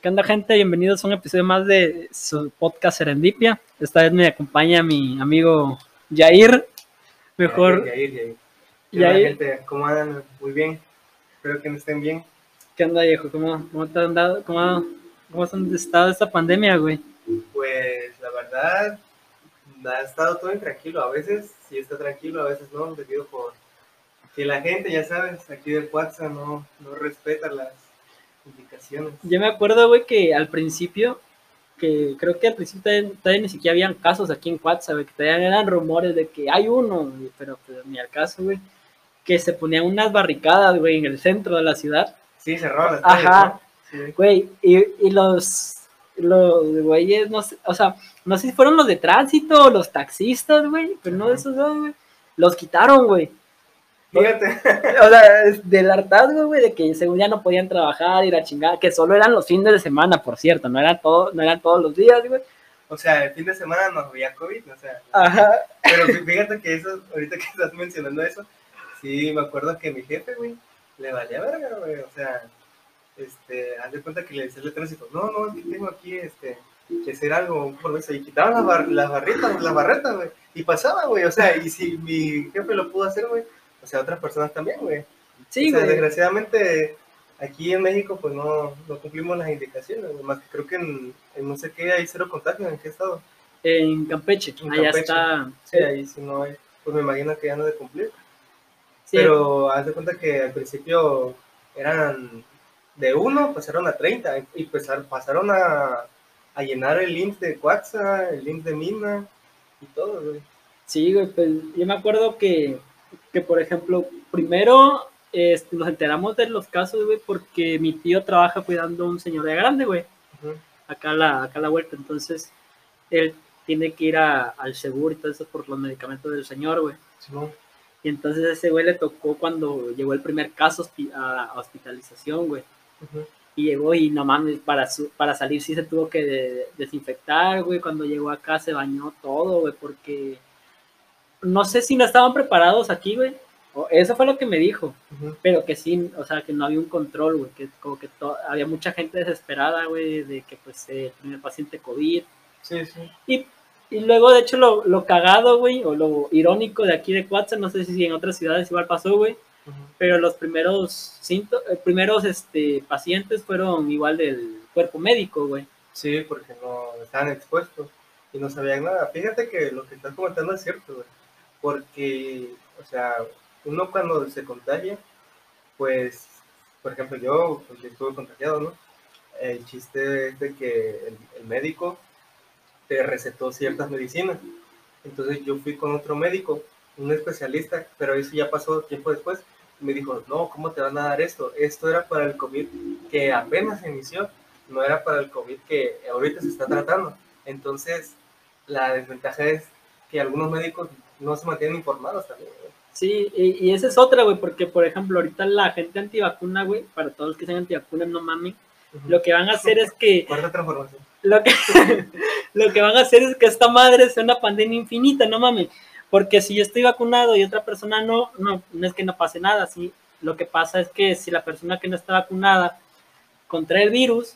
¿Qué onda, gente? Bienvenidos a un episodio más de su podcast Serendipia. Esta vez me acompaña mi amigo Jair. Mejor. Yair, Yair. ¿Qué Yair. onda, gente? ¿Cómo andan? Muy bien. Espero que estén bien. ¿Qué onda, viejo? ¿Cómo, cómo te han dado? ¿Cómo, cómo has estado esta pandemia, güey? Pues la verdad, ha estado todo intranquilo. A veces sí está tranquilo, a veces no, debido por que la gente, ya sabes, aquí del WhatsApp no, no respeta las Yo me acuerdo, güey, que al principio, que creo que al principio todavía, todavía ni siquiera habían casos aquí en WhatsApp, güey, que todavía eran rumores de que hay uno, güey, pero pues, ni al caso, güey, que se ponían unas barricadas, güey, en el centro de la ciudad. Sí, cerró las Ajá. Güey, y, y los, los güeyes, no sé, o sea, no sé si fueron los de tránsito o los taxistas, güey, pero no de esos dos, güey. Los quitaron, güey. Fíjate, O sea, del hartazgo, güey, de que según ya no podían trabajar y la chingada, que solo eran los fines de semana, por cierto, no eran, todo, no eran todos los días, güey. o sea, el fin de semana no había COVID, o sea, Ajá. Pero fí- fíjate que eso, ahorita que estás mencionando eso, sí, me acuerdo que mi jefe, güey, le valía verga, güey, o sea, este, haz de cuenta que le decía al tránsito, no, no, tengo aquí, este, que hacer algo, un compromiso, y quitaban las, bar- las barritas, las barretas, güey, y pasaba, güey, o sea, y si mi jefe lo pudo hacer, güey, o sea, otras personas también, güey. Sí, o sea, güey. desgraciadamente, aquí en México, pues no, no cumplimos las indicaciones, güey, más que creo que en, en no sé qué hay cero contagio, ¿en qué estado? En Campeche, En allá Campeche. está. Sí, ahí si no hay, pues me imagino que ya no de cumplir. Sí, Pero haz de cuenta que al principio eran de uno, pasaron a 30 y pasar- pasaron a, a llenar el link de Quaxa, el link de Mina y todo, güey. Sí, güey, pues yo me acuerdo que, que por ejemplo, primero este, nos enteramos de los casos, güey, porque mi tío trabaja cuidando a un señor de grande, güey, Ujú. acá a la, acá la vuelta, entonces él tiene que ir a- al seguro y todo eso por los medicamentos del señor, güey. Y entonces ese güey le tocó cuando llegó el primer caso a, hospitalización, güey. Ujú. Y llegó y no mames, para, su- para salir sí se tuvo que de- desinfectar, güey. Cuando llegó acá se bañó todo, güey, porque no sé si no estaban preparados aquí, güey. Eso fue lo que me dijo, pero que sí, o sea, que no había un control, güey, que como que había mucha gente desesperada, güey, de que pues eh, el primer paciente COVID. Sí, sí. Y, y luego, de hecho, lo, lo cagado, güey, o lo irónico de aquí de Cuatza, no sé si en otras ciudades igual pasó, güey, pero los primeros eh, primeros este, pacientes fueron igual del cuerpo médico, güey. Sí, porque no estaban expuestos y no sabían nada. Fíjate que lo que estás comentando es cierto, güey. Porque, o sea, uno cuando se contagia, pues, por ejemplo, yo, pues, estuve contagiado, ¿no? El chiste es de que el, el médico te recetó ciertas medicinas. Entonces yo fui con otro médico, un especialista, pero eso ya pasó tiempo después. y Me dijo, no, ¿cómo te van a dar esto? Esto era para el COVID que apenas inició no era para el COVID que ahorita se está tratando. Entonces, la desventaja es que algunos médicos no se mantienen informados también. güey. Sí, y, y esa es otra, güey, porque por ejemplo, ahorita la gente antivacuna, güey, para todos los que sean antivacunas, no mamen, lo que van a hacer es que Cuarta transformación. lo que, lo que van a hacer es que esta madre sea una pandemia infinita, no mames. Porque si yo estoy vacunado y otra persona no, no, no es que no pase nada, sí. Lo que pasa es que si la persona que no está vacunada contrae el virus,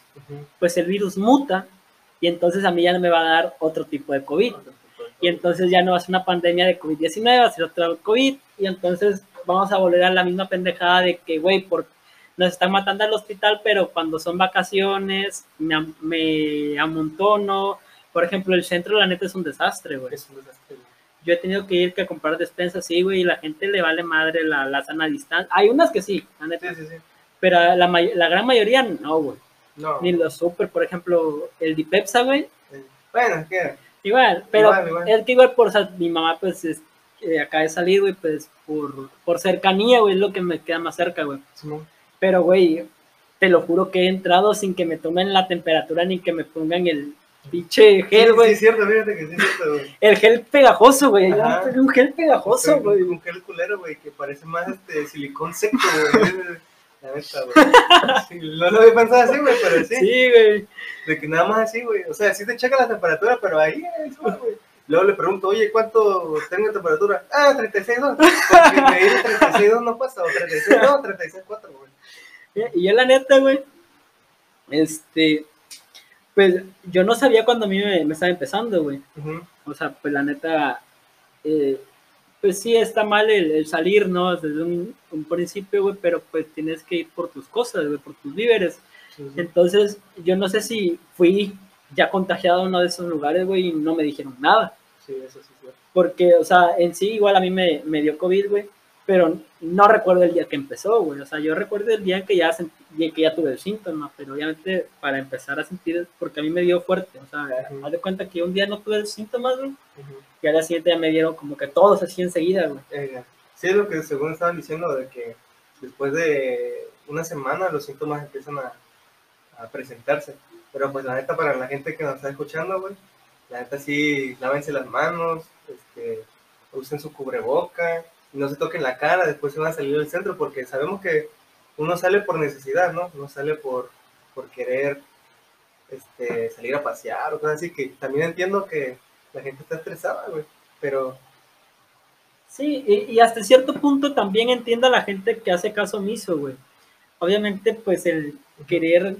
pues el virus muta y entonces a mí ya no me va a dar otro tipo de COVID. Y entonces ya no va a ser una pandemia de COVID-19, va a ser otra COVID. Y entonces vamos a volver a la misma pendejada de que, güey, nos están matando al hospital, pero cuando son vacaciones me, am- me amontono. Por ejemplo, el centro, la neta, es un desastre, güey. Es un desastre. Yo he tenido que ir que a comprar despensas, sí, güey, y la gente le vale madre la, la sana distancia. Hay unas que sí, la neta, Sí, sí, sí. pero la, la gran mayoría no, güey. No. Ni los super, por ejemplo, el Dipepsa, güey, Bueno, que Igual, pero Igual, igual. es que igual por mi mamá, pues, es, eh, acaba de salir, güey, pues, por, por cercanía, güey, es lo que me queda más cerca, güey. Pero, güey, te lo juro que he entrado sin que me tomen la temperatura ni que me pongan el pinche Sí, gel, sí, güey. es cierto, fíjate que sí cierto, güey. El gel pegajoso, güey. Un gel pegajoso, güey. Un gel culero, güey, que parece más este silicón seco, güey. La neta, güey. Sí, no lo había pensado así, güey, pero sí. Sí, güey. De que nada más así, güey. O sea, sí te checa la temperatura, pero ahí es, güey. Luego le pregunto, oye, ¿cuánto tengo de temperatura? Ah, 36.2. Porque me dice 36.2 no pasa, o 36, no, 36.4, güey. Y yo la neta, güey, este, Pues yo no sabía cuando a mí me, me estaba empezando, güey. Ujú. O sea, pues la neta, eh, pues sí está mal el, el salir, ¿no? Desde un, un principio, güey, pero pues tienes que ir por tus cosas, güey, por tus víveres. Sí, sí. Entonces, yo no sé si fui ya contagiado a uno de esos lugares, güey, y no me dijeron nada. Sí, eso sí, sí. Porque, o sea, en sí igual a mí me, me dio COVID, güey, pero no recuerdo el día que empezó, güey. O sea, yo recuerdo el día en que ya, sentí, que ya tuve el síntoma, pero obviamente para empezar a sentir, porque a mí me dio fuerte. O sea, Ujú. haz de cuenta que un día no tuve síntomas, güey, Ujú. y al día siguiente ya me dieron como que todos así enseguida, güey. Eh, sí, es lo que según estaban diciendo, de que después de una semana los síntomas empiezan a, a presentarse. Pero pues la neta, para la gente que nos está escuchando, güey, la neta sí, lávense las manos, este, usen su cubreboca, no se toquen la cara, después se van a salir del centro, porque sabemos que uno sale por necesidad, ¿no? No sale por, por querer este, salir a pasear o cosas así, que también entiendo que la gente está estresada, güey, pero Sí, y, y hasta cierto punto también entiendo a la gente que hace caso omiso, güey. Obviamente, pues el querer,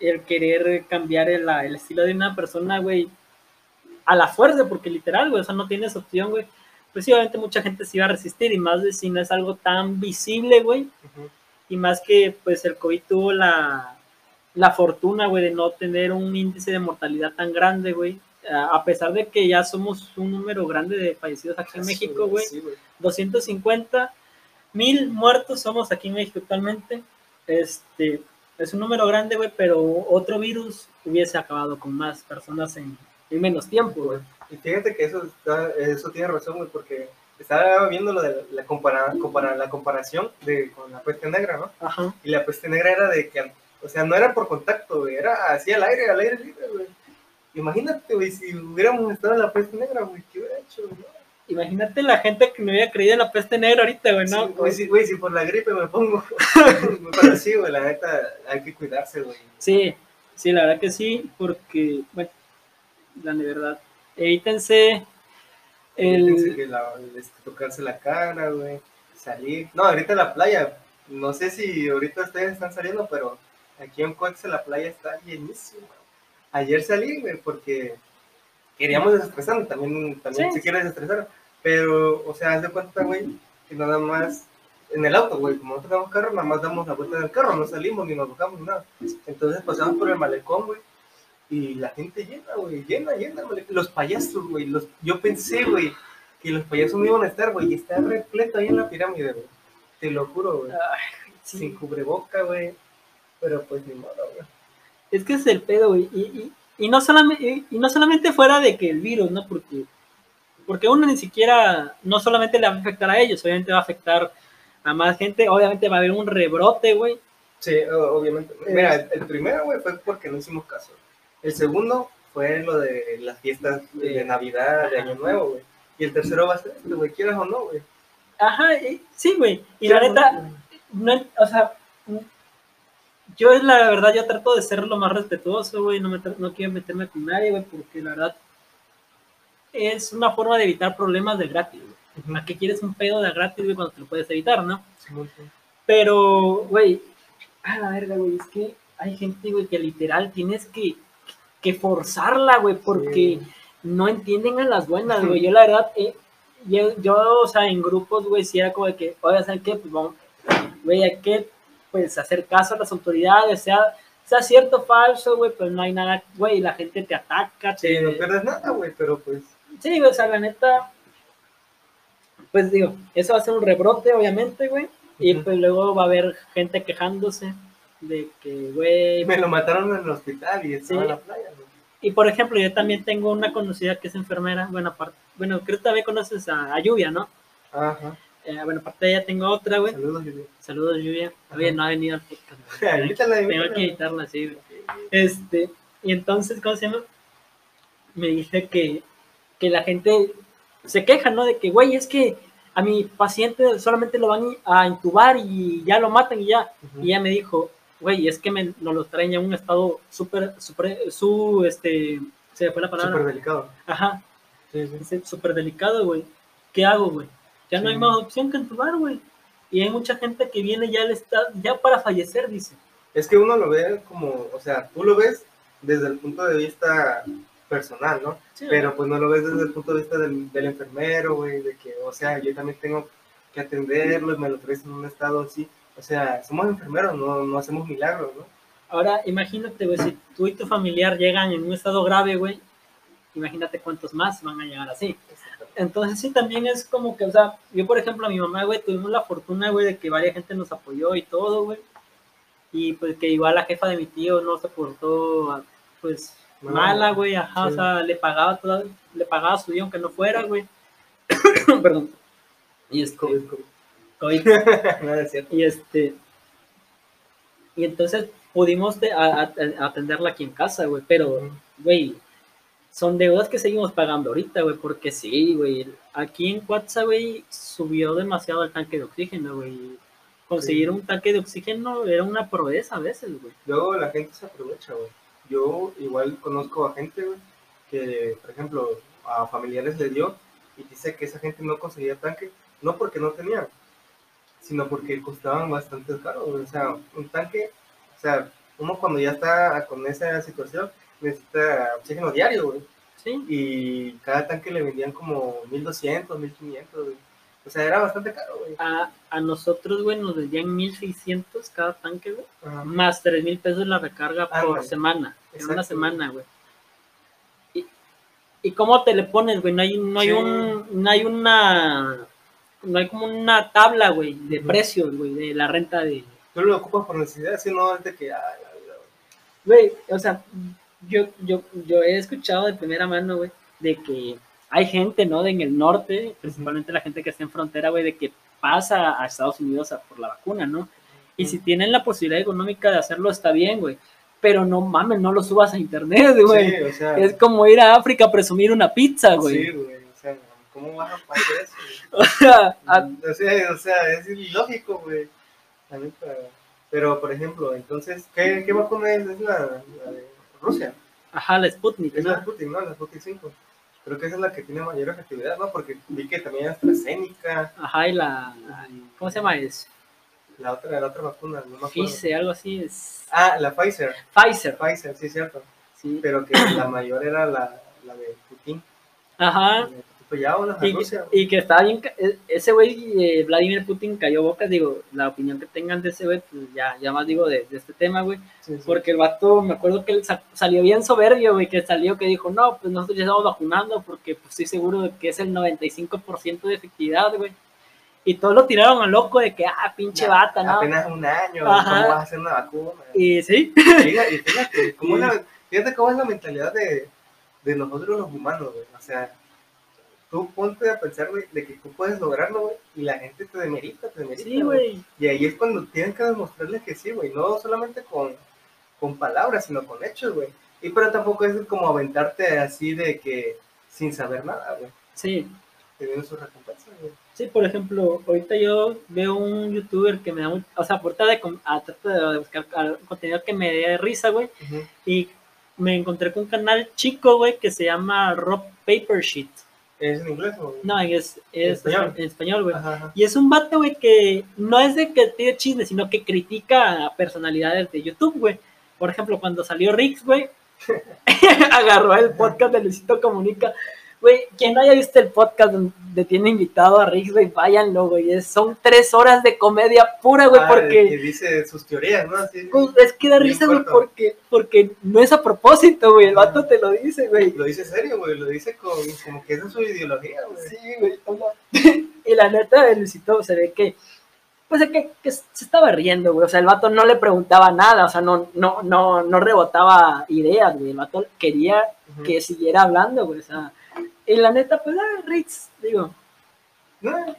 el querer cambiar el, el estilo de una persona, güey, a la fuerza, porque literal, güey, o sea, no tienes opción, güey. Pues sí, obviamente mucha gente se iba a resistir, y más de si no es algo tan visible, güey, y más que, pues, el COVID tuvo la, la fortuna, güey, de no tener un índice de mortalidad tan grande, güey. A pesar de que ya somos un número grande de fallecidos aquí en México, güey. Sí, güey. 250 mil muertos somos aquí en México actualmente. Este, es un número grande, güey, pero otro virus hubiese acabado con más personas en, en menos tiempo, güey. Y fíjate que eso, está- eso tiene razón, güey, porque estaba viendo lo de la, compara, compara- la comparación de, con la peste negra, ¿no? Ajá. Y la peste negra era de que, o sea, no era por contacto, güey, era así al aire, al aire libre, güey. Imagínate, güey, si hubiéramos estado en la peste negra, güey, ¿qué hubiera hecho, güey? Imagínate la gente que no hubiera creído en la peste negra ahorita, güey, ¿no? Sí, güey, si, güey, si por la gripe me pongo. Pero sí, güey, la neta, hay que cuidarse, güey. Sí, sí, la verdad que sí, porque, bueno, la de verdad, evítense el... que la- este, tocarse la cara, güey, salir. No, ahorita la playa, no sé si ahorita ustedes están saliendo, pero aquí en Coexe la playa está llenísima. Ayer salí, güey, porque queríamos desestresarnos, también, también Sí. se quiere desestresar, pero, o sea, haz de cuenta, güey, que nada más en el auto, güey, como no tenemos carro, nada más damos la vuelta en el carro, no salimos ni nos ni nada. Entonces pasamos por el malecón, güey, y la gente llena, güey, llena, llena, los payasos, güey, los, yo pensé, güey, que los payasos no iban a estar, güey, y está repleto ahí en la pirámide, güey, te lo juro, güey, sí. sin cubreboca, güey, pero pues ni modo, güey. Es que es el pedo, güey. Y, y, y no solamente, y, no solamente fuera de que el virus, ¿no? Porque, porque uno ni siquiera, no solamente le va a afectar a ellos, obviamente va a afectar a más gente, obviamente va a haber un rebrote, güey. Sí, obviamente. Mira, el, el primero, güey, fue porque no hicimos caso. El segundo fue lo de las fiestas de, Navidad, de Año Nuevo, güey. Y el tercero va a ser este, güey, quieras o no, güey. Ajá, y- sí, güey. Y la neta, no, o sea, yo la verdad, yo trato de ser lo más respetuoso, güey, no, me no quiero meterme con nadie, güey, porque la verdad es una forma de evitar problemas de gratis, güey. ¿A qué quieres un pedo de gratis, güey, cuando te lo puedes evitar, no? Sí. Pero, güey, a la verga, güey, es que hay gente, güey, que literal tienes que, que forzarla, güey, porque Sí. no entienden a las buenas, güey. Yo, la verdad, eh, yo, yo, o sea, en grupos, güey, sí era como de que, oye, ¿saben qué? Pues vamos, güey, hay que, pues, hacer caso a las autoridades, sea, sea cierto o falso, güey, pues no hay nada, güey, la gente te ataca, Sí, te... no pierdes nada, güey, pero pues. Sí, güey, o sea, la neta, pues digo, eso va a ser un rebrote, obviamente, güey. Y pues luego va a haber gente quejándose de que, güey. Me lo mataron en el hospital y estaba Sí. en la playa, güey. Y por ejemplo, yo también tengo una conocida que es enfermera. Bueno, aparte, bueno, creo que también conoces a, a Lluvia, ¿no? Ajá. Eh, bueno, aparte de ella tengo otra, güey. Saludos, Julio. Saludos, Lluvia. Oye, no ha venido al podcast. güey. Tengo que editarla así, güey. Este, y entonces, ¿cómo se llama? Me dice que, que la gente se queja, ¿no? De que, güey, es que a mi paciente solamente lo van a intubar y ya lo matan y ya. Y ella me dijo, güey, es que me, nos lo traen ya en un estado súper, súper, su, este, se me fue la palabra. Súper delicado. Ajá, Sí, sí. dice, súper delicado, güey. ¿Qué hago, güey? Ya no hay más opción que entubar, güey. Y hay mucha gente que viene ya al estado, ya para fallecer, dice. Es que uno lo ve como, o sea, tú lo ves desde el punto de vista personal, ¿no? Sí, Pero pues no lo ves desde el punto de vista del, del enfermero, güey, de que, o sea, yo también tengo que atenderlo y me lo traes en un estado así. O sea, somos enfermeros, no, no hacemos milagros, ¿no? Ahora, imagínate, güey, si tú y tu familiar llegan en un estado grave, güey, imagínate cuántos más van a llegar así. Entonces sí, también es como que, o sea, yo por ejemplo a mi mamá, güey, tuvimos la fortuna, güey, de que varias gente nos apoyó y todo, güey. Y pues que igual la jefa de mi tío no se portó, pues, mala, güey, ajá, o sea, le pagaba toda, le pagaba su día aunque no fuera, güey. Perdón. Y este, COVID, COVID. No, es cierto. Y este. Y entonces pudimos atenderla aquí en casa, güey. Pero, güey, son deudas que seguimos pagando ahorita, güey. Porque sí, güey. Aquí en Cuatza, güey, subió demasiado el tanque de oxígeno, güey. Conseguir Sí. un tanque de oxígeno era una proeza a veces, güey. Luego la gente se aprovecha, güey. Yo igual conozco a gente, güey, que, por ejemplo, a familiares le dio y dice que esa gente no conseguía tanque, no porque no tenían, sino porque costaban bastante caro. O sea, un tanque, o sea, uno cuando ya está con esa situación necesita oxígeno diario, güey. Sí. Y cada tanque le vendían como 1200, 1500, güey. O sea, era bastante caro, güey. A, a nosotros, güey, nos vendían 1600 cada tanque, güey. Ajá. Más 3 mil pesos la recarga por Ándale. semana. En una Exacto. semana, güey. Y, ¿Y cómo te le pones, güey? No hay, no hay Sí. un, no hay una, no hay como una tabla, güey, de precios, güey, de la renta de, Tú lo ocupas por necesidad, si no es de que, güey. o sea, yo, yo, yo he escuchado de primera mano, güey, de que hay gente, ¿no? De en el norte, principalmente la gente que está en frontera, güey, de que pasa a Estados Unidos a por la vacuna, ¿no? Y si tienen la posibilidad económica de hacerlo, está bien, güey. Pero no mames, no lo subas a internet, güey. Sí, o sea, Es como ir a África a presumir una pizza, güey. Sí, güey, ¿cómo vas a hacer eso? O sea, a- güey? O sea, es ilógico, güey. Pero, por ejemplo, entonces, ¿qué, qué vacuna es? Es la, la de Rusia. ajá, la Sputnik. Es ¿no? la Sputnik, ¿no? La Sputnik 5. Creo que esa es la que tiene mayor efectividad, ¿no? Porque vi que también AstraZeneca, Ajá, y la. ¿Cómo se llama? Es la otra, la otra vacuna, no me acuerdo. Pfizer, algo así. Es Ah, la Pfizer. Pfizer. Pfizer, sí, cierto. Sí. Pero que la mayor era la, la de Putin. Ajá. De Y, y que estaba bien. e- Ese güey, eh, Vladimir Putin, cayó bocas. Digo, la opinión que tengan de ese güey, pues ya, ya más digo de, de este tema, güey. Sí, sí. Porque el vato, me acuerdo que él sa- salió bien soberbio, güey, que salió que dijo, no, pues nosotros ya estamos vacunando porque pues, estoy seguro de que es el 95% de efectividad, güey. Y todos lo tiraron a loco de que, ah, pinche Ya, bata, ¿no? Apenas un año, Ajá. ¿cómo vas a hacer una vacuna? Y sí, Fíjate, y fíjate, cómo Sí. es la, fíjate cómo es la mentalidad de, de nosotros los humanos, güey. O sea, tú ponte a pensar, güey, de que tú puedes lograrlo, güey, y la gente te demerita, te demerita. sí, güey. Y ahí es cuando tienen que demostrarles que sí, güey. No solamente con, con palabras, sino con hechos, güey. Y pero tampoco es como aventarte así de que sin saber nada, güey. Sí, Te vienen sus recompensas, güey. sí, por ejemplo, ahorita yo veo un youtuber que me da muy, o sea, por de, com- a- de buscar ah, contenido que me dé risa, güey, y me encontré con un canal chico, güey, que se llama Rob Papersheet. ¿Es en inglés o No, es, es español? en español, güey. Y es un vato, güey, que no es de que tiene chisme, sino que critica a personalidades de YouTube, güey. Por ejemplo, cuando salió Rix, güey, agarró el podcast de Luisito Comunica. Güey, quien no haya visto el podcast donde tiene invitado a Rix, güey, váyanlo, güey. Es- son tres horas de comedia pura, güey, Ah, porque... que dice sus teorías, ¿no? Así, Pues, es que da risa, güey, porque, porque no es a propósito, güey. El vato te lo dice, güey. Lo dice serio, güey. Lo dice con, como que esa es su ideología, güey. Sí, güey. y la neta de Luisito se ve que, pues es que, que se estaba riendo, güey. O sea, el vato no le preguntaba nada, o sea, no, no, no, no rebotaba ideas, güey. El vato quería que siguiera hablando, güey. O sea, y la neta, pues, ah, Ritz, digo, No.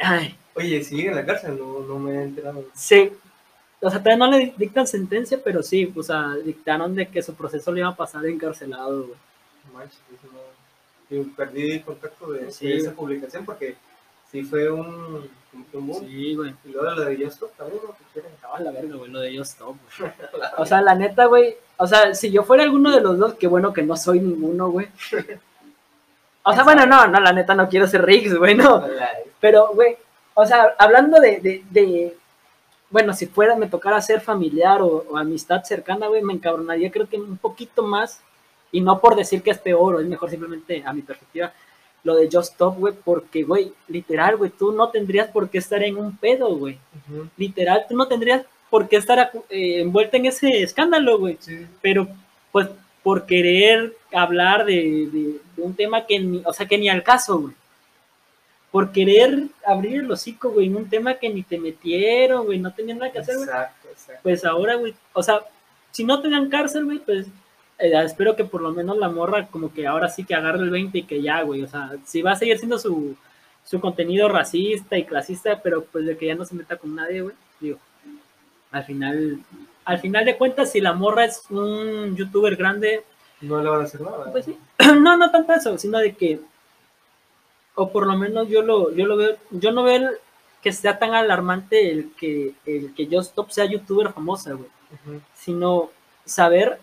ay, Oye, sigue en la cárcel, no, no me he enterado. sí. O sea, todavía no le dictan sentencia, pero sí, o sea, dictaron de que su proceso le iba a pasar encarcelado, güey. Manches, eso no- y perdí contacto de, Sí. de esa publicación porque sí fue un, un boom. Sí, güey. Y luego la de Justop también, ¿no? Que quieren. Estaba la verga, güey, lo de güey. O sea, la neta, güey. O sea, si yo fuera alguno de los dos, qué bueno que no soy ninguno, güey. O sea, bueno, no, no, la neta no quiero ser Riggs, güey, no. Pero, güey, o sea, hablando de, de, de, bueno, si fuera, me tocara ser familiar o, o amistad cercana, güey, me encabronaría creo que un poquito más, y no por decir que es peor o es mejor, simplemente a mi perspectiva, lo de Just Stop, güey, porque, güey, literal, güey, tú no tendrías por qué estar en un pedo, güey. Ujú. Literal, tú no tendrías por qué estar eh, envuelta en ese escándalo, güey. Sí. Pero, pues, por querer hablar de, de- de un tema que ni, o sea, que ni al caso, güey. Por querer abrir el hocico, güey, en un tema que ni te metieron, güey, no tenían nada que hacer, güey. Exacto, exacto. Pues ahora, güey, o sea, si no te dan cárcel, güey, pues eh, espero que por lo menos la morra como que ahora sí que agarre el 20 y que ya, güey, o sea, si va a seguir siendo su, su contenido racista y clasista, pero pues de que ya no se meta con nadie, güey, digo, al final, al final de cuentas, si la morra es un youtuber grande, No le van a hacer nada. pues sí, no, no tanto eso, sino de que, o por lo menos yo lo, yo lo veo, yo no veo el- que sea tan alarmante el que, el que Just Stop sea youtuber famosa, güey Ujú. sino saber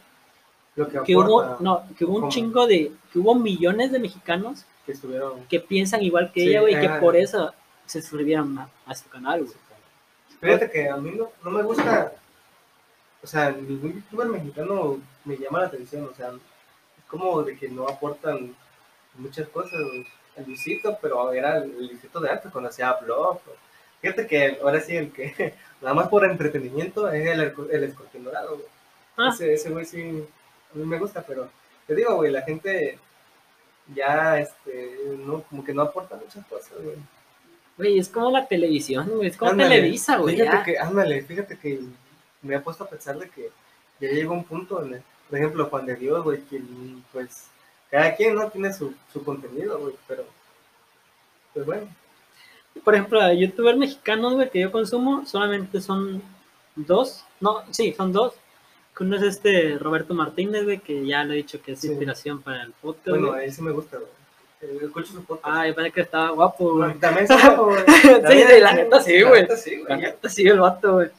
Lo que, que hubo, no, que hubo un chingo de, que hubo millones de mexicanos que estuvieron. que piensan igual que Sí, ella, güey, y que por eso se suscribieron a, a su canal, güey. Fíjate que a mí no, no me gusta, o sea, ningún youtuber mexicano me llama la atención, o sea, es como de que no aportan muchas cosas. El Luisito, pero era el Luisito de antes, cuando hacía blog. Fíjate que ahora sí, el que nada más por entretenimiento es el, el escorpión dorado, güey. Ah. Ese, ese güey sí, a mí me gusta, pero te digo, güey, la gente ya, este, no, como que no aporta muchas cosas, güey. Güey, es como la televisión, güey, es como Ándale, Televisa, güey. Fíjate ya. que, ándale, fíjate que me ha puesto a pensar de que ya llegó un punto donde, por ejemplo, Juan de Dios, güey, que pues cada quien no tiene su, su contenido, güey, pero pues bueno, Por ejemplo, youtubers mexicanos, güey, que yo consumo, solamente son dos, no, sí, son dos. Uno es este Roberto Martínez, güey, que ya le he dicho que es Sí. inspiración para el podcast, bueno, güey. a él sí me gusta, güey. Eh, Escucho su podcast. Ah, yo pensé que estaba guapo, güey. También sí, güey. Sí, sí, la neta sí, la güey. neta sí, La güey. neta, sí, el vato, güey.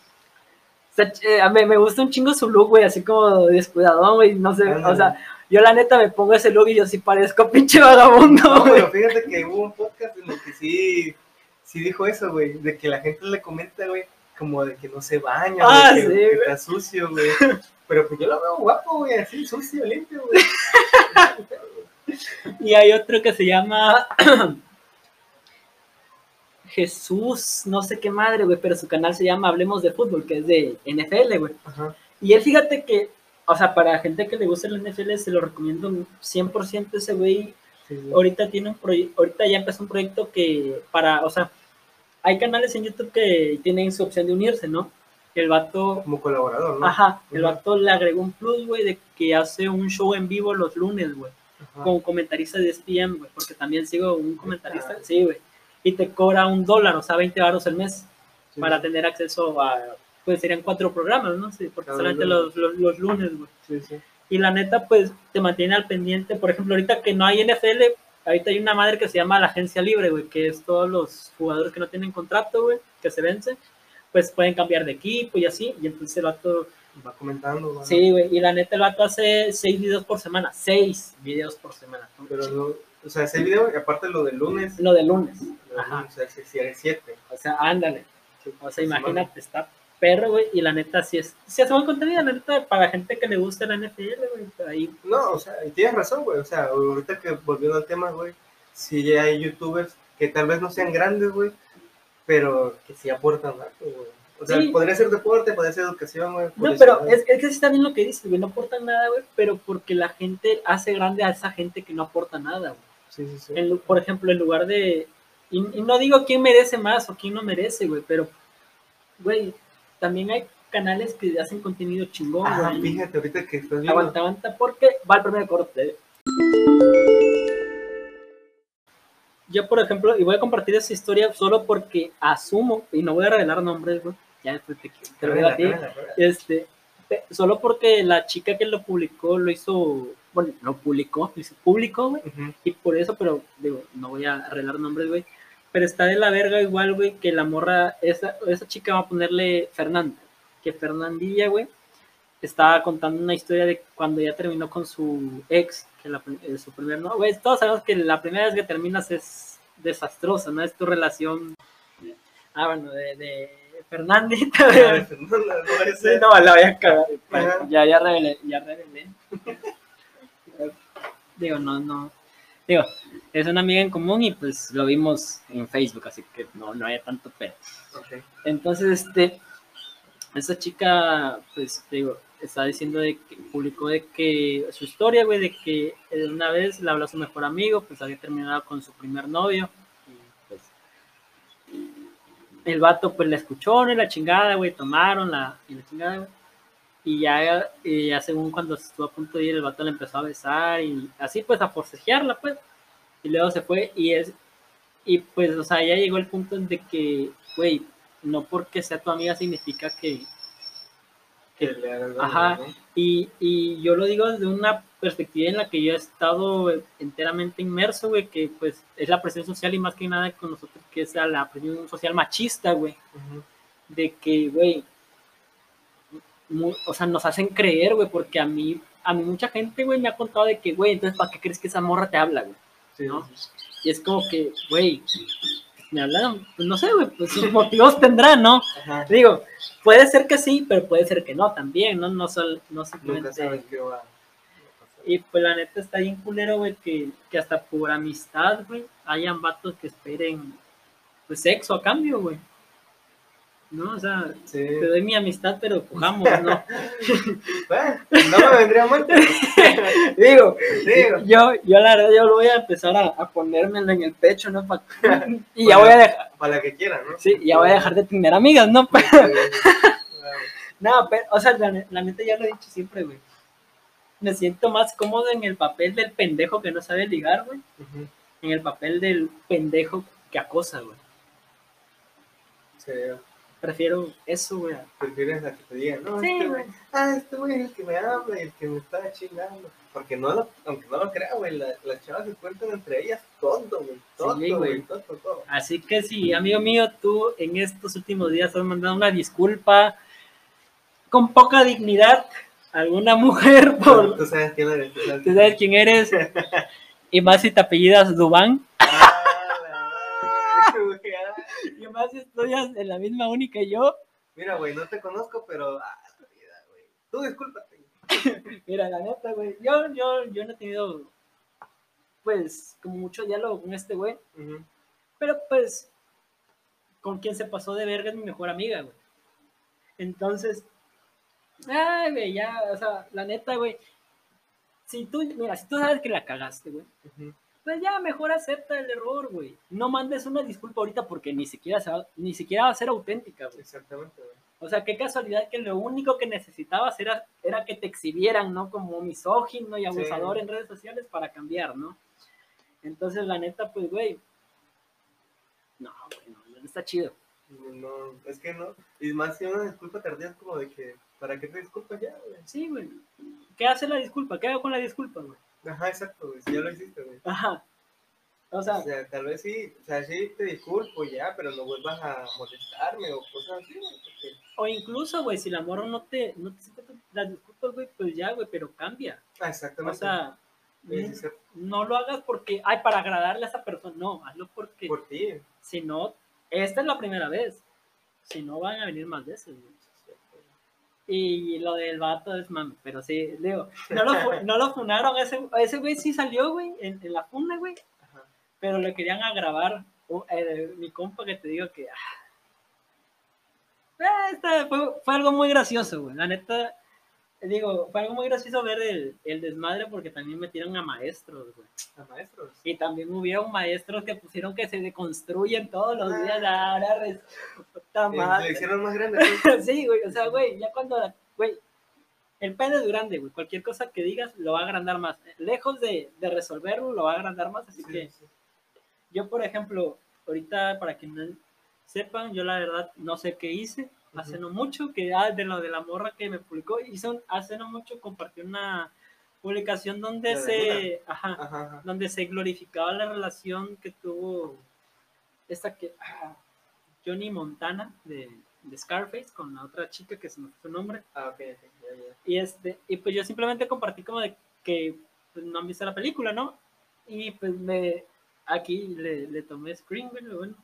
Sea, eh, mí me gusta un chingo su look, güey, así como descuidadón, güey, no sé, o sea, yo la neta me pongo ese look y yo sí parezco pinche vagabundo, No, güey. pero fíjate que hubo un podcast en el que sí, sí dijo eso, güey, de que la gente le comenta, güey, como de que no se baña, Ah, güey, sí, que güey. está sucio, güey. Pero pues yo lo veo guapo, güey, así, sucio, limpio, güey. Y hay otro que se llama Jesús, no sé qué madre, güey, pero su canal se llama Hablemos de Fútbol, que es de NFL, güey. Ajá. Y él, fíjate que, o sea, para gente que le gusta el NFL, se lo recomiendo 100% ese güey. Sí, sí. Ahorita tiene un proyecto, ahorita ya empezó un proyecto que para, o sea, hay canales en YouTube que tienen su opción de unirse, ¿no? El vato, Como colaborador, ¿no? ajá, el Ujú. vato le agregó un plus, güey, de que hace un show en vivo los lunes, güey, Ajá. como comentarista de SPM, güey, porque también sigo un comentarista, Ah. sí, güey, y te cobra un dólar, o sea, 20 baros al mes Sí. para tener acceso a, pues serían cuatro programas, ¿no? Sí, porque Cada solamente los, los, los lunes, güey. Sí, sí. Y la neta, pues, te mantiene al pendiente. Por ejemplo, ahorita que no hay NFL, ahorita hay una madre que se llama la agencia libre, güey, que es todos los jugadores que no tienen contrato, güey, que se vence, pues pueden cambiar de equipo y así. Y entonces el vato, Va comentando, güey. sí, güey, y la neta el vato hace seis videos por semana, seis videos por semana. Pero no, o sea, ese video, y aparte lo del lunes, Lo del lunes, o sea, si si eres siete. O sea, ándale. O sea, imagínate, está perro, güey, y la neta sí es, sí hace buen contenido, la neta, para gente que le gusta la NFL, güey, ahí No, o sea, y tienes razón, güey. O sea, ahorita que volviendo al tema, güey, sí ya hay youtubers que tal vez no sean grandes, güey, pero que sí aportan algo, güey. O sea, Sí. podría ser deporte, podría ser educación, güey. No, pero es, es que sí está bien lo que dices, güey, no aportan nada, güey, pero porque la gente hace grande a esa gente que no aporta nada, güey. Sí, sí, sí. En por ejemplo, en lugar de, y, y no digo quién merece más o quién no merece, güey, pero, güey, también hay canales que hacen contenido chingón, Ah, güey. fíjate, ahorita que estás viendo. Aguanta, aguanta, porque va el primer corte. Yo, por ejemplo, y voy a compartir esa historia solo porque asumo, y no voy a revelar nombres, güey, ya después te, te lo digo a ti, Revela, revela. este, solo porque la chica que lo publicó lo hizo, bueno, lo publicó, lo hizo público, güey, y por eso, pero digo, no voy a arreglar nombres, güey, pero está de la verga igual, güey, que la morra, esa, esa chica va a ponerle Fernanda, que Fernandilla, güey, estaba contando una historia de cuando ya terminó con su ex, que la, eh, su primer, no, güey, todos sabemos que la primera vez que terminas es desastrosa, ¿no? Es tu relación, ah, bueno, de, de, Fernandita, No, no, no Sí, la voy a cagar. Ya, ya revelé, ya revelé. Digo, no, no. Digo, es una amiga en común y pues lo vimos en Facebook, así que no, no hay tanto pedo. Entonces, este, esta chica, pues, digo, está diciendo de que publicó de que su historia, güey, de que eh, una vez le habló a su mejor amigo, pues había terminado con su primer novio. Y pues, el vato, pues, la escuchó. Y la chingada, güey, tomaron la, y la chingada, güey. Y ya, y ya según cuando estuvo a punto de ir, el vato le empezó a besar y así, pues, a forcejearla, pues. Y luego se fue y es, y pues, o sea, ya llegó el punto de que, güey, no porque sea tu amiga significa que, Que le hagas Ajá. ¿no? y, y yo lo digo desde una perspectiva en la que yo he estado enteramente inmerso, güey, que pues es la presión social y más que nada con nosotros, que es la presión social machista, güey, Ujú. de que, güey, o sea, nos hacen creer, güey, porque a mí, a mí mucha gente, güey, me ha contado de que, güey, entonces, ¿para qué crees que esa morra te habla, güey? Sí, ¿no? Y es como que, güey, me hablan, pues no sé, güey, pues sus motivos tendrán, ¿no? Ajá. Digo, puede ser que sí, pero puede ser que no también, ¿no? No, sol, no Nunca simplemente... sabes qué va a pasar. Y pues la neta está bien culero, güey, que, que hasta por amistad, güey, hayan vatos que esperen, pues, sexo a cambio, güey. ¿No? O sea, Sí. te doy mi amistad, pero cojamos, ¿no? Bueno, no me vendría mal. Digo, Digo. yo, yo la verdad, yo lo voy a empezar a, a ponérmelo en el pecho, ¿no? Pa- y ya voy a dejar, Para la que quiera, ¿no? sí, ya voy a dejar de tener amigas, ¿no? No, pero, o sea, la, la neta ya lo he dicho siempre, güey. Me siento más cómodo en el papel del pendejo que no sabe ligar, güey. En el papel del pendejo que acosa, güey. Sí. Prefiero eso, güey. Prefieres a que te digan, no, Sí, este güey. ah, este güey es el que me habla y el que me está chingando. Porque no lo, aunque no lo crea, güey, la- las chavas se cuentan entre ellas todo, güey, todo, Sí, güey, todo, todo. Así que si, amigo mío, tú en estos últimos días has mandado una disculpa con poca dignidad a alguna mujer por... Tú sabes quién eres. Tú sabes Tú sabes quién eres. Y más si te apellidas Dubán. Ah, la madre, güey, ah. Y más estudias en la misma uni que yo. Mira, güey, no te conozco, pero. Ah, güey. Tú discúlpate. Mira, la neta, güey. Yo, yo, yo no he tenido, pues, como mucho diálogo con este güey. Pero pues, con quien se pasó de verga es mi mejor amiga, güey. Entonces, ay, güey, ya, o sea, la neta, güey. Si tú, mira, si tú sabes que la cagaste, güey, Ujú. Pues ya mejor acepta el error, güey. No mandes una disculpa ahorita porque ni siquiera, se va, ni siquiera va a ser auténtica, güey. Exactamente, güey. O sea, qué casualidad que lo único que necesitabas era, era que te exhibieran, ¿no? Como misógino y abusador Sí. en redes sociales para cambiar, ¿no? Entonces, la neta, pues, güey. No, güey, no, no está chido. No, es que no. Y más si una disculpa tardía es como de que, ¿para qué te disculpas ya, güey? Sí, güey. ¿Qué hace la disculpa? ¿Qué hago con la disculpa, güey? Ajá, exacto, güey. Si ya lo hiciste, güey. Ajá. O sea, O sea, tal vez sí, o sea, sí te disculpo ya, pero no vuelvas a molestarme o cosas así, güey. Porque, o incluso, güey, si la morra no te, no te las disculpas, güey, pues ya, güey, pero cambia. ah, O exactamente. sea, Sí, sí, sí, no lo hagas porque, ay, para agradarle a esa persona. No, hazlo porque, por ti. si no, esta es la primera vez. Si no, van a venir más veces, güey. Y lo del vato es mami, pero sí, digo, no lo, no lo funaron, ese, ese güey sí salió, güey, en, en la funa, güey, Ajá. pero le querían agravar, uh, eh, mi compa que te digo que, ah, eh, esta fue, fue algo muy gracioso, güey, la neta, digo, fue algo muy gracioso ver el, el desmadre porque también metieron a maestros, güey. A maestros. Y también hubieron maestros que pusieron que se deconstruyen todos los días. Ahora res- puta Eh, madre. Le hicieron más grande. pues. Sí, güey, o sea, güey, ya cuando, la- güey, el pene es grande, güey, cualquier cosa que digas lo va a agrandar más. Lejos de, de resolverlo, lo va a agrandar más, así Sí, que sí. yo, por ejemplo, ahorita, para que no sepan, yo la verdad no sé qué hice, hace no mucho, que ah, de lo de la morra que me publicó, un- hace no mucho compartí una publicación donde ¿La de se, ajá, Ajá, ajá. donde se glorificaba la relación que tuvo esta que ah, Johnny Montana de, de Scarface con la otra chica que se me fue su nombre. Ah, y este y pues yo simplemente compartí como de que pues, no han visto la película no y pues me aquí le, le tomé screen bueno.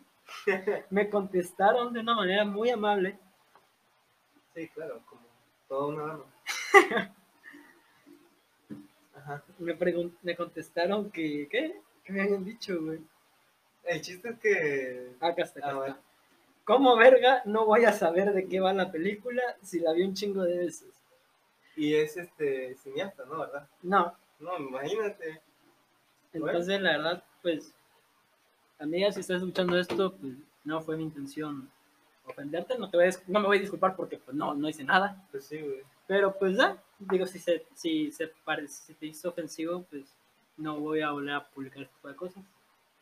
Me contestaron de una manera muy amable. Sí, claro, como todo una dama. Ajá. Me, me contestaron que, ¿qué? ¿Qué me habían dicho, güey? El chiste es que. Acá está, acá Ah, está. bueno. ¿Cómo verga no voy a saber de qué va la película si la vi un chingo de veces? Y es este cineasta, ¿no? ¿Verdad? No, No, imagínate. entonces la verdad, pues, amiga, si estás escuchando esto, pues no fue mi intención ofenderte, no, te voy a no me voy a disculpar porque pues no, no hice nada, Pues sí, güey. pero pues ya, digo, si se, si se parece, si te hizo ofensivo, pues no voy a volver a publicar este tipo de cosas.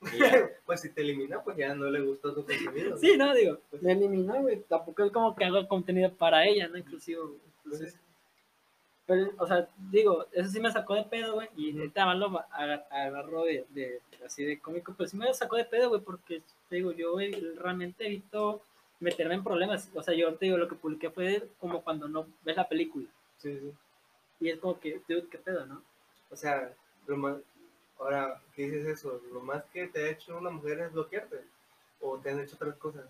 Pues si te elimina, pues ya no le gustó tu contenido. sí, no, digo, me eliminó, güey, tampoco es como que hago contenido para ella, ¿no? Inclusive, güey. entonces... Pues, Pero, o sea, digo, eso sí me sacó de pedo, güey. Y Ujú. ahorita más lo aga- agarró de, de, así de cómico, pues sí me sacó de pedo, güey, porque, te digo, yo güey, realmente evito meterme en problemas. O sea, yo te digo, lo que publiqué fue como cuando no ves la película. sí, sí. Y es como que, dude, qué pedo, ¿no? O sea, lo más. Ahora, ¿qué dices eso? Lo más que te ha hecho una mujer es bloquearte. O te han hecho otras cosas.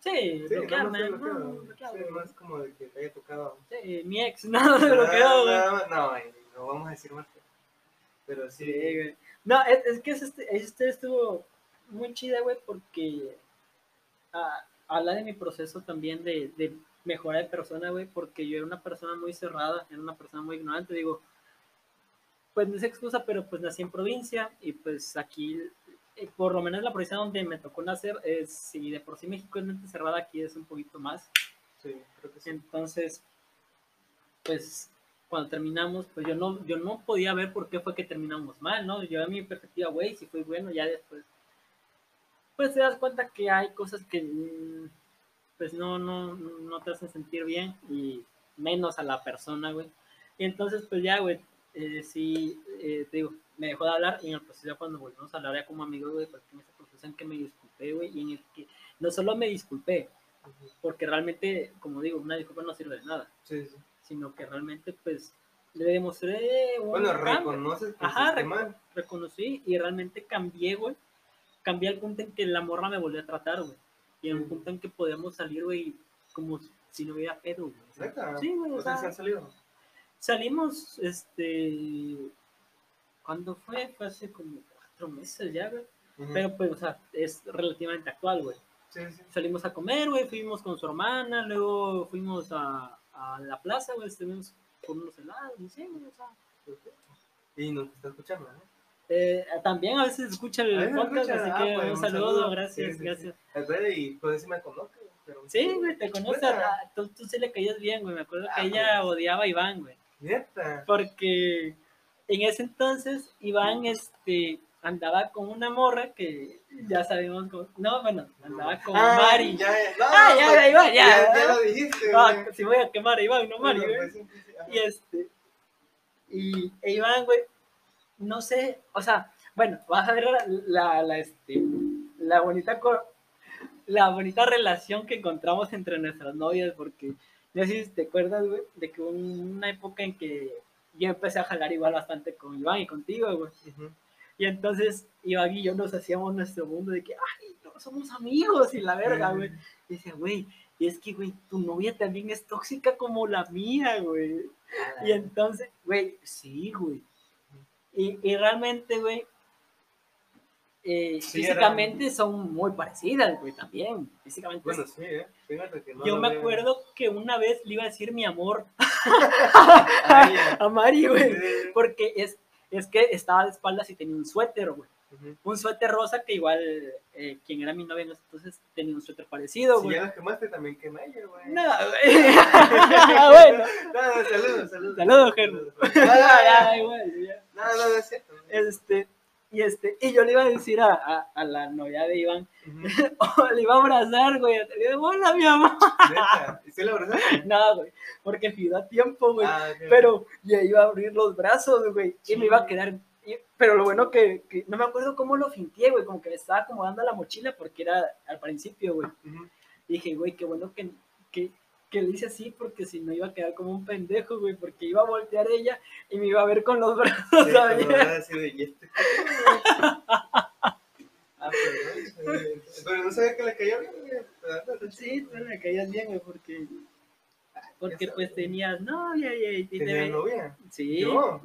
Sí, Sí, bloquearme, no, no, no, no, bloquearme. sí, más como de que te haya tocado. Sí, mi ex, no, me bloqueó, güey. no, no, no vamos a decir más. Pero sí, Sí, güey. No, es, es que este, historia estuvo muy chida, güey, porque ah, habla de mi proceso también de, de mejora de persona, güey, porque yo era una persona muy cerrada, era una persona muy ignorante, digo, pues no es excusa, pero pues nací en provincia y pues aquí, eh, por lo menos la provincia donde me tocó nacer, es, si de por sí México es mente cerrada, aquí es un poquito más. sí, creo que sí. Entonces, pues cuando terminamos, pues yo no, yo no podía ver por qué fue que terminamos mal, ¿no? Yo a mi perspectiva, güey, si fue bueno, ya después, pues te das cuenta que hay cosas que, mm, pues no, no, no te hacen sentir bien y menos a la persona, güey. Y entonces, pues ya, güey, eh, sí, eh, te digo, me dejó de hablar y en el proceso ya cuando volvimos a hablar ya como amigos, güey, porque en ese proceso en que me disculpé, güey, y en el que no solo me disculpé, porque realmente, como digo, una disculpa no sirve de nada Sí, sí. sino que realmente pues le demostré Bueno, cambio. reconoces que Ajá, reconocí y realmente cambié, güey. Cambié al punto en que la morra me volvió a tratar, güey. Y en un Mm. punto en que podíamos salir, güey, como si no hubiera pedo, güey. O sea, ¿Neta? Sí, güey, o sea, se han salido. salimos, este... ¿Cuándo fue? Fue hace como cuatro meses ya, güey. Pero pues, o sea, es relativamente actual, güey. Sí, sí. Salimos a comer, güey, fuimos con su hermana, luego fuimos a, a la plaza, güey, estuvimos por unos helados, y sí, güey, o sea... Y nos está escuchando, ¿no? Eh, también a veces escucha el veces podcast, escucha, así ah, que pues, un saludo, saludo. gracias, Sí, sí, sí. gracias. Verdad, y pues sí me conoce. Pero Sí, güey, te conoce, ah, tú, tú sí le caías bien, güey, me acuerdo que Ah, ella pues. odiaba a Iván, güey, Neta. porque en ese entonces Iván, este, andaba con una morra que ya sabemos, cómo- no, bueno, andaba con Ah, Mari. Ya, ya, no, Ah, ya, pues, ya, Iván, ya. ya, ya lo dijiste, Ah, si voy a quemar a Iván, no Mari, güey. sí, sí, sí. Y este, y e Iván, güey, no sé, o sea, bueno, vas a ver la, la, la, este, la bonita la bonita relación que encontramos entre nuestras novias, porque no sé si te acuerdas, güey, de que hubo una época en que yo empecé a jalar igual bastante con Iván y contigo, güey. Y entonces Iván y yo nos hacíamos nuestro mundo de que, ay, no, somos amigos y la verga, güey. Y decía, güey, y es que, güey, tu novia también es tóxica como la mía, güey. Y entonces, güey, sí, güey. Y, y realmente, güey, eh, Sí, físicamente son muy parecidas, güey, también. Físicamente. Bueno, sí, ¿eh? Fíjate que no yo me veo. acuerdo que una vez le iba a decir mi amor Ay, ya. a Mari, güey. Sí. Porque es, es que estaba de espaldas y tenía un suéter, güey. Ujú. Un suéter rosa que igual, eh, quien era mi novia entonces tenía un suéter parecido, Si güey. ya las quemaste, también quema ella, güey. No, güey. bueno, No, no, saludos, saludos. Saludos, Germán. Ah, da igual, ya. No, no, no es cierto. Este, y este, y yo le iba a decir a, a, a la novia de Iván, oh, le iba a abrazar, güey. Le digo, hola, mi amor. Neta. ¿Y sí la abrazaste? No, güey, porque pidió a tiempo, güey. Ah, ok. Pero iba a abrir los brazos, güey, y me iba a quedar. y- pero lo bueno que, que no me acuerdo cómo lo finté, güey, como que me estaba acomodando la mochila porque era al principio, güey. Dije, güey, qué bueno que, que, que le hice así porque si no iba a quedar como un pendejo, güey, porque iba a voltear ella y me iba a ver con los brazos Sí, abiertos. era así de, ¿y este? Ah, Pero no sabía que le caía bien, güey. Sí, tú le caías bien, güey, porque. Porque pues tenías novia y, y ¿Tenía te- novia? Sí. Yo.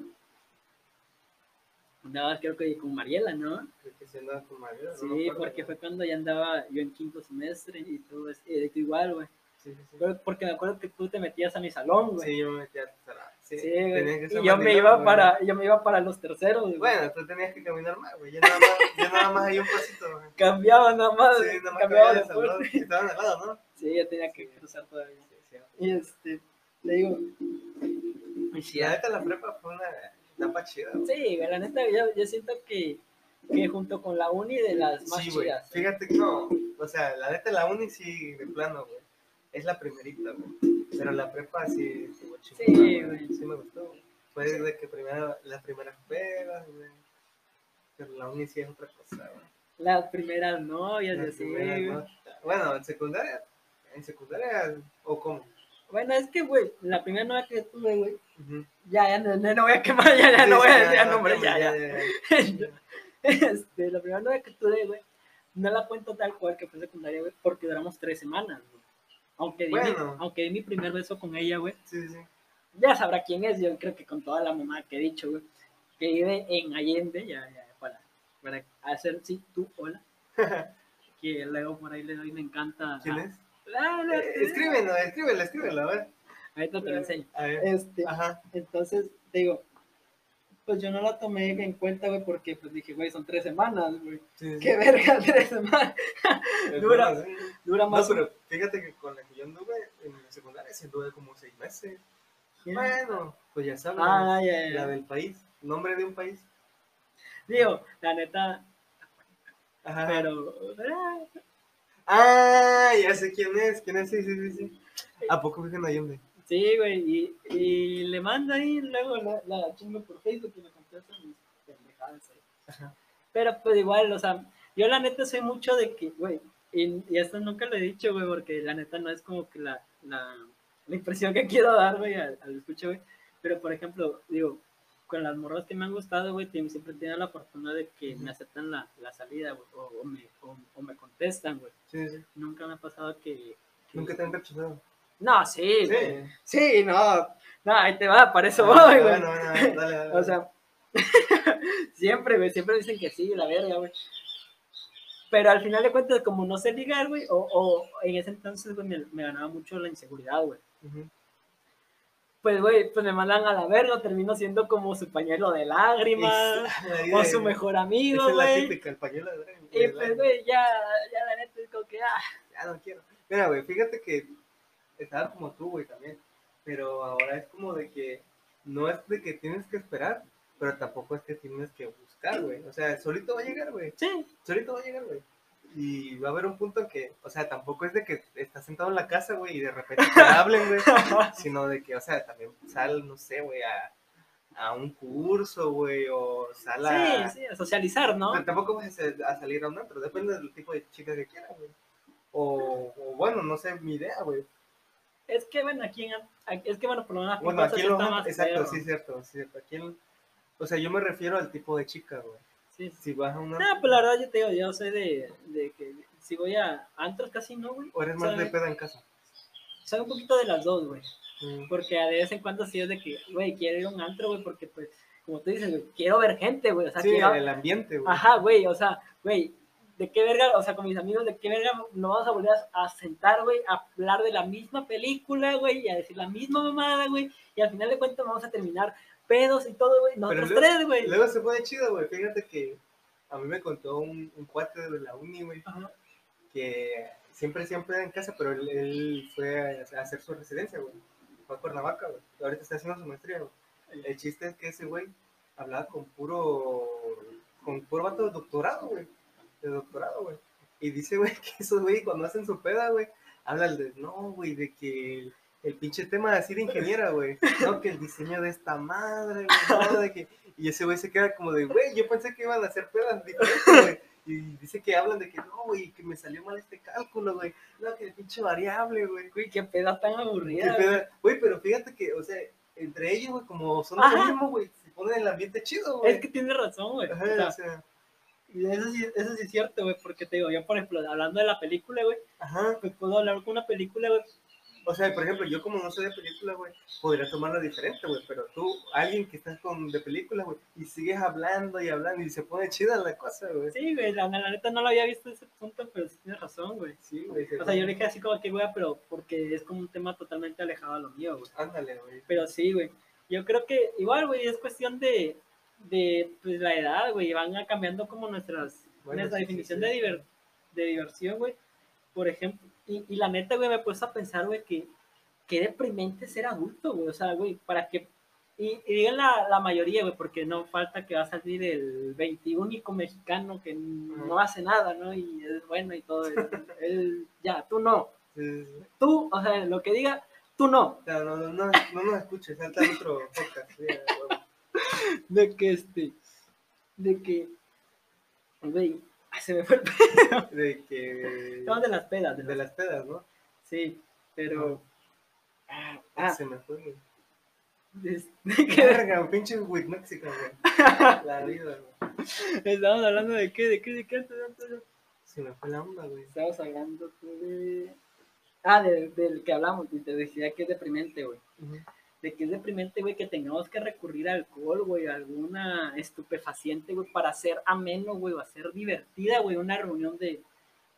Andabas creo que con Mariela, ¿no? Creo que sí andaba con Sí, acuerdo, porque fue cuando ya andaba yo en quinto semestre y y tú igual, güey. Sí, sí, sí. Porque me acuerdo que tú te metías a mi salón, güey. Sí, yo me metía a la- Sí, Sí, que ser Y yo me iba güey. para, yo me iba para los terceros, güey. Bueno, tú tenías que caminar más, güey. Yo nada más, yo nada más ahí un pasito, güey. Cambiaba nada más, Sí, nada más cambiaba cambiaba de salón. Estaban al lado, ¿no? Sí, yo tenía que cruzar todavía. Sí, sí. Y este, le digo, y sí, La neta, la prepa fue una etapa chida, güey. sí, la neta, yo, yo siento que, que junto con la uni de las más Sí, güey. chidas. Fíjate que no. O sea, la neta, la uni sí, de plano, güey. Es la primerita, güey. Pero la prepa sí estuvo chingona, Sí, güey. Sí me gustó. Fue de que primero, las primeras pedas, güey. Pero la uni sí es otra cosa, güey. Las primeras novias Las así, primeras, güey. ¿no? Bueno, en secundaria, en secundaria, o cómo. Bueno, es que, güey, la primera novia que tuve, güey, Ujú. ya, ya, no, no, no voy a quemar, ya, ya, no voy a Sí, decir no, nombres, no, ya, ya. ya. Este, la primera novia que tuve, güey, no la cuento tal cual que fue secundaria, güey, porque duramos tres semanas, güey. Aunque di, mi, aunque di mi primer beso con ella, güey, Sí, sí. ya sabrá quién es, yo creo que con toda la mamá que he dicho, güey, que vive en Allende, ya, ya, para, para hacer, sí, tú, hola, que luego por ahí le doy, me encanta. ¿Quién es? Ah, la- Eh, escríbelo, escríbelo, escríbelo, a ver. Ahorita te lo enseño. A ver. Este, Ajá. entonces, te digo, pues yo no la tomé en cuenta, güey, porque pues dije, güey, son tres semanas, güey. Sí, sí. Qué verga, tres semanas. Dura- sí. Dura No, más. pero fíjate que con la que yo anduve en la secundaria sí anduve como seis meses. Bueno, pues ya sabes. Ah. La del país. Nombre de un país. Digo, la neta, Ajá. pero. ah, Ah, ya sé quién es. ¿Quién es? Sí, sí, sí. sí. ¿A poco vive en Allende? Sí, güey, y, y le manda ahí, luego la, la chingo por Facebook y me contesta mis pendejadas ahí. Ajá. Pero pues igual, o sea, yo la neta soy mucho de que, güey, y, y esto nunca lo he dicho, güey, porque la neta no es como que la, la, la impresión que quiero dar, güey, al, al escucho, güey. Pero, por ejemplo, digo, con las morras que me han gustado, güey, siempre tienen la fortuna de que me aceptan la, la salida, güey, o, o me, o, o me contestan, güey. Sí, sí. Nunca me ha pasado que... que- Nunca te han rechazado. No, sí, Sí. güey. Sí, no. No, ahí te va, para eso Ah, voy, güey. Bueno, dale, dale, dale. O sea, siempre, güey, siempre dicen que sí, la verga, güey. Pero al final de cuentas, como no sé ligar, güey, o, o en ese entonces, güey, me, me ganaba mucho la inseguridad, güey. Pues, güey, pues me mandan a la verga, termino siendo como su pañuelo de lágrimas, o su mejor amigo, es la güey. típica, el pañuelo de drag, Y pues, güey, ya, ya la neta es como que, ah, Ya no quiero. Mira, güey, fíjate que estaba como tú, güey, también. Pero ahora es como de que no es de que tienes que esperar, pero tampoco es que tienes que buscar, güey. O sea, solito va a llegar, güey. sí, Solito va a llegar, güey. Y va a haber un punto en que, o sea, tampoco es de que estás sentado en la casa, güey, y de repente te hablen, güey. Sino de que, o sea, también sal, no sé, güey, a, a un curso, güey, o sal a... sí, sí, a socializar, ¿no? Pero tampoco vas a, a salir a un antro, depende del tipo de chica que quieras, güey. O, o bueno, no sé, mi idea, güey. Es que, bueno, aquí en, es que, bueno, por lo menos Bueno, aquí Ángeles, exacto, sí, cierto, sí, cierto. Aquí en- o sea, yo me refiero al tipo de chica, güey. Sí. Si vas a una... No, pues la verdad yo te digo, yo soy de, de que si voy a antros casi no, güey. O eres más de peda en casa. Soy un poquito de las dos, güey. Mm. Porque de vez en cuando sí es de que, güey, quiero ir a un antro, güey, porque pues, como tú dices, güey, quiero ver gente, güey. O sea, Sí, quiero- el ambiente, güey. Ajá, güey, o sea, güey, ¿de qué verga? O sea, con mis amigos, ¿de qué verga nos vamos a volver a sentar, güey, a hablar de la misma película, güey, y a decir la misma mamada, güey, y al final de cuentas vamos a terminar pedos y todo, güey, nosotros luego- tres, güey. Luego se pone chido, güey. Fíjate que a mí me contó un, un cuate de la uni, güey, que siempre, siempre en casa, pero él, él fue a, a hacer su residencia, güey. Fue a Cuernavaca, güey. Ahorita está haciendo su maestría, güey. El chiste es que ese güey hablaba con puro, con puro vato de doctorado, güey. De doctorado, güey. Y dice, güey, que esos güey cuando hacen su peda, güey, hablan de, no, güey, de que el, pinche tema de ser ingeniera, güey. No, que el diseño de esta madre, güey, no, de que... Y ese güey se queda como de, güey, yo pensé que iban a hacer pedas güey. Y dice que hablan de que no, güey, que me salió mal este cálculo, güey. No, que el pinche variable, güey. Güey, qué peda tan aburrida, güey. peda. Güey, pero fíjate que, o sea, entre ellos, güey, como son lo Ajá. mismo, güey, se ponen el ambiente chido, güey. Es que tienes razón, güey. Ajá, O sea, o sea, eso sí, eso sí es cierto, güey, porque te digo, yo, por ejemplo, hablando de la película, güey, Ajá. pues puedo hablar con una película, güey. O sea, por ejemplo, yo como no soy de película, güey, podría tomarla diferente, güey, pero tú, alguien que estás con de película, güey, y sigues hablando y hablando y se pone chida la cosa, güey. Sí, güey, la, la neta no lo había visto ese punto, pero sí tienes razón, güey. Sí, güey. O sea, yo le dije así como que, güey, pero porque es como un tema totalmente alejado a lo mío, güey. Ándale, güey. Pero sí, güey. Yo creo que igual, güey, es cuestión de, de pues, la edad, güey. Van cambiando como nuestras, Bueno, nuestra sí, sí, definición sí. De, diver- de diversión, güey. Por ejemplo, y, y la neta, güey, me he puesto a pensar, güey, que qué deprimente ser adulto, güey. O sea, güey, para que... Y, y digan la, la mayoría, güey, porque no falta que va a salir el 21 mexicano que no hace nada, ¿no? Y es bueno y todo. Él, él- ya, tú no. Sí, sí, sí. Tú, o sea, lo que diga, tú no. O sea, no, no, no, no nos escuches, salta al otro podcast. de que este, de que, güey, ay, se me fue el pedo. De que... Estamos de las pedas, de De las, pedas, ¿no? sí, pero, ah, ah, Se me fue, de, que Verga, un pinche with Mexican, güey. La vida, güey. estamos hablando de qué, de qué, de qué? Se me fue la onda, güey. Estamos hablando de, ah, de- del que hablamos, y te decía que es deprimente, güey. De que es deprimente, güey, que tengamos que recurrir a alcohol, güey, a alguna estupefaciente, güey, para hacer ameno, güey, o hacer divertida, güey, una reunión de,